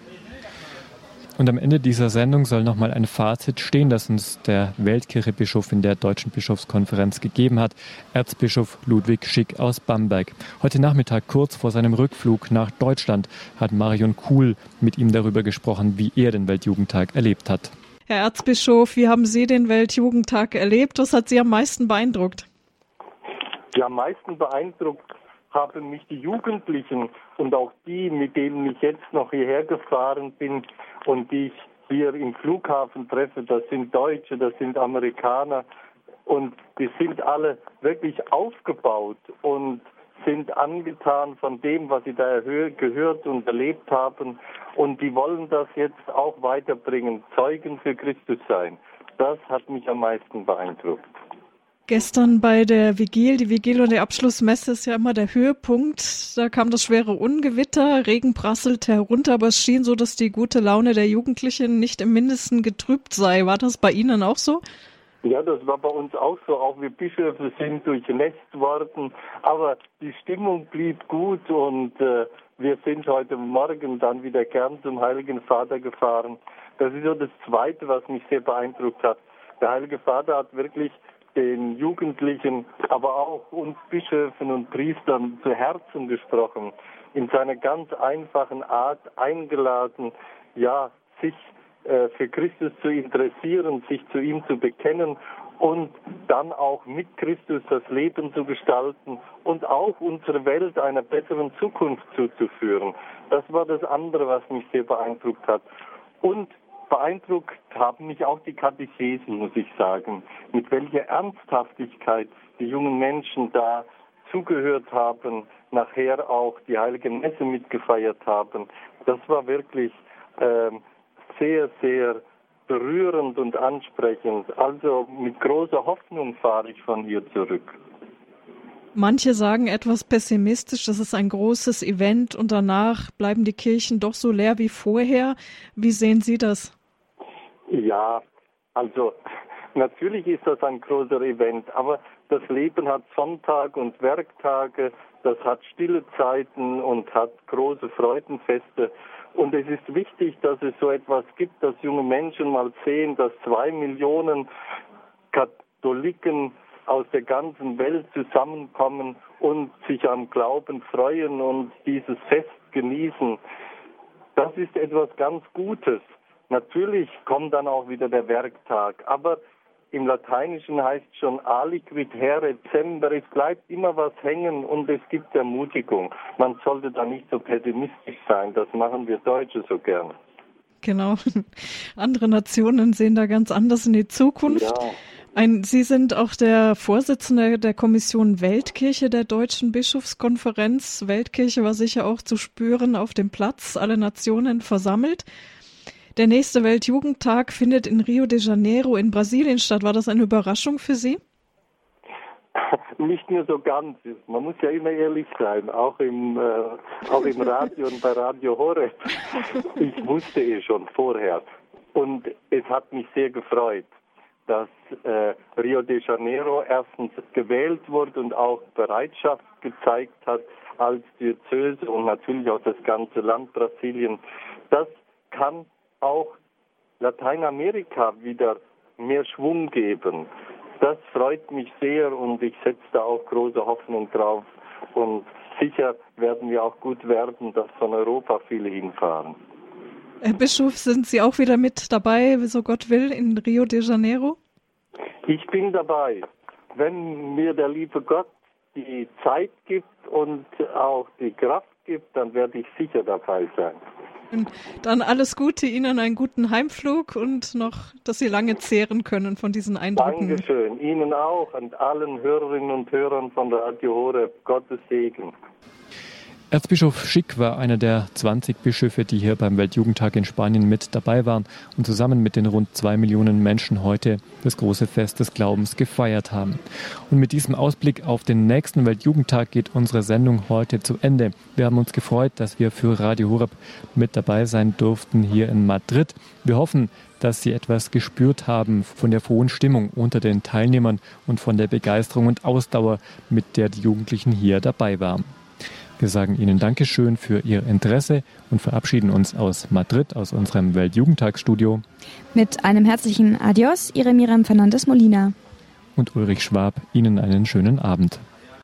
Und am Ende dieser Sendung soll nochmal ein Fazit stehen, das uns der Weltkirchebischof in der Deutschen Bischofskonferenz gegeben hat, Erzbischof Ludwig Schick aus Bamberg. Heute Nachmittag, kurz vor seinem Rückflug nach Deutschland, hat Marion Kuhl mit ihm darüber gesprochen, wie er den Weltjugendtag erlebt hat. Herr Erzbischof, wie haben Sie den Weltjugendtag erlebt? Was hat Sie am meisten beeindruckt? Ja, am meisten beeindruckt haben mich die Jugendlichen und auch die, mit denen ich jetzt noch hierher gefahren bin und die ich hier im Flughafen treffe. Das sind Deutsche, das sind Amerikaner und die sind alle wirklich aufgebaut und sind angetan von dem, was sie da gehört und erlebt haben. Und die wollen das jetzt auch weiterbringen, Zeugen für Christus sein. Das hat mich am meisten beeindruckt. Gestern bei der Vigil, die Vigil und die Abschlussmesse ist ja immer der Höhepunkt. Da kam das schwere Ungewitter, Regen prasselte herunter, aber es schien so, dass die gute Laune der Jugendlichen nicht im Mindesten getrübt sei. War das bei Ihnen auch so? Ja, das war bei uns auch so. Auch wir Bischöfe sind durchnässt worden. Aber die Stimmung blieb gut und äh, wir sind heute Morgen dann wieder gern zum Heiligen Vater gefahren. Das ist so das Zweite, was mich sehr beeindruckt hat. Der Heilige Vater hat wirklich den Jugendlichen, aber auch uns Bischöfen und Priestern zu Herzen gesprochen, in seiner ganz einfachen Art eingeladen, ja, sich für Christus zu interessieren, sich zu ihm zu bekennen und dann auch mit Christus das Leben zu gestalten und auch unsere Welt einer besseren Zukunft zuzuführen. Das war das andere, was mich sehr beeindruckt hat. Und beeindruckt haben mich auch die Katechesen, muss ich sagen, mit welcher Ernsthaftigkeit die jungen Menschen da zugehört haben, nachher auch die heilige Messe mitgefeiert haben. Das war wirklich äh, sehr, sehr berührend und ansprechend. Also mit großer Hoffnung fahre ich von hier zurück. Manche sagen etwas pessimistisch, das ist ein großes Event und danach bleiben die Kirchen doch so leer wie vorher. Wie sehen Sie das? Ja, also *laughs* natürlich ist das ein großer Event, aber das Leben hat Sonntag und Werktage, das hat stille Zeiten und hat große Freudenfeste. Und es ist wichtig, dass es so etwas gibt, dass junge Menschen mal sehen, dass zwei Millionen Katholiken aus der ganzen Welt zusammenkommen und sich am Glauben freuen und dieses Fest genießen. Das ist etwas ganz Gutes. Natürlich kommt dann auch wieder der Werktag, aber im Lateinischen heißt schon aliquid here cember, es bleibt immer was hängen und es gibt Ermutigung. Man sollte da nicht so pessimistisch sein, das machen wir Deutsche so gern. Genau. *laughs* Andere Nationen sehen da ganz anders in die Zukunft. Ja. Ein, Sie sind auch der Vorsitzende der Kommission Weltkirche der Deutschen Bischofskonferenz. Weltkirche war sicher auch zu spüren auf dem Platz, alle Nationen versammelt. Der nächste Weltjugendtag findet in Rio de Janeiro in Brasilien statt. War das eine Überraschung für Sie? *laughs* nicht nur so ganz. Man muss ja immer ehrlich sein, auch im, äh, auch im Radio und bei Radio Horeb. Ich wusste es schon vorher. Und es hat mich sehr gefreut, dass äh, Rio de Janeiro erstens gewählt wurde und auch Bereitschaft gezeigt hat als Diözese und natürlich auch das ganze Land Brasilien. Das kann auch Lateinamerika wieder mehr Schwung geben. Das freut mich sehr und ich setze da auch große Hoffnung drauf. Und sicher werden wir auch gut werden, dass von Europa viele hinfahren. Herr Bischof, sind Sie auch wieder mit dabei, so Gott will, in Rio de Janeiro? Ich bin dabei. Wenn mir der liebe Gott die Zeit gibt und auch die Kraft gibt, dann werde ich sicher dabei sein. Dann alles Gute Ihnen, einen guten Heimflug und noch, dass Sie lange zehren können von diesen Eindrücken. Dankeschön. Ihnen auch und allen Hörerinnen und Hörern von Radio Horeb. Gottes Segen. Erzbischof Schick war einer der 20 Bischöfe, die hier beim Weltjugendtag in Spanien mit dabei waren und zusammen mit den rund zwei Millionen Menschen heute das große Fest des Glaubens gefeiert haben. Und mit diesem Ausblick auf den nächsten Weltjugendtag geht unsere Sendung heute zu Ende. Wir haben uns gefreut, dass wir für Radio Horeb mit dabei sein durften hier in Madrid. Wir hoffen, dass Sie etwas gespürt haben von der frohen Stimmung unter den Teilnehmern und von der Begeisterung und Ausdauer, mit der die Jugendlichen hier dabei waren. Wir sagen Ihnen Dankeschön für Ihr Interesse und verabschieden uns aus Madrid, aus unserem Weltjugendtagsstudio. Mit einem herzlichen Adios, Ihre Miriam Fernandes Molina. Und Ulrich Schwab, Ihnen einen schönen Abend.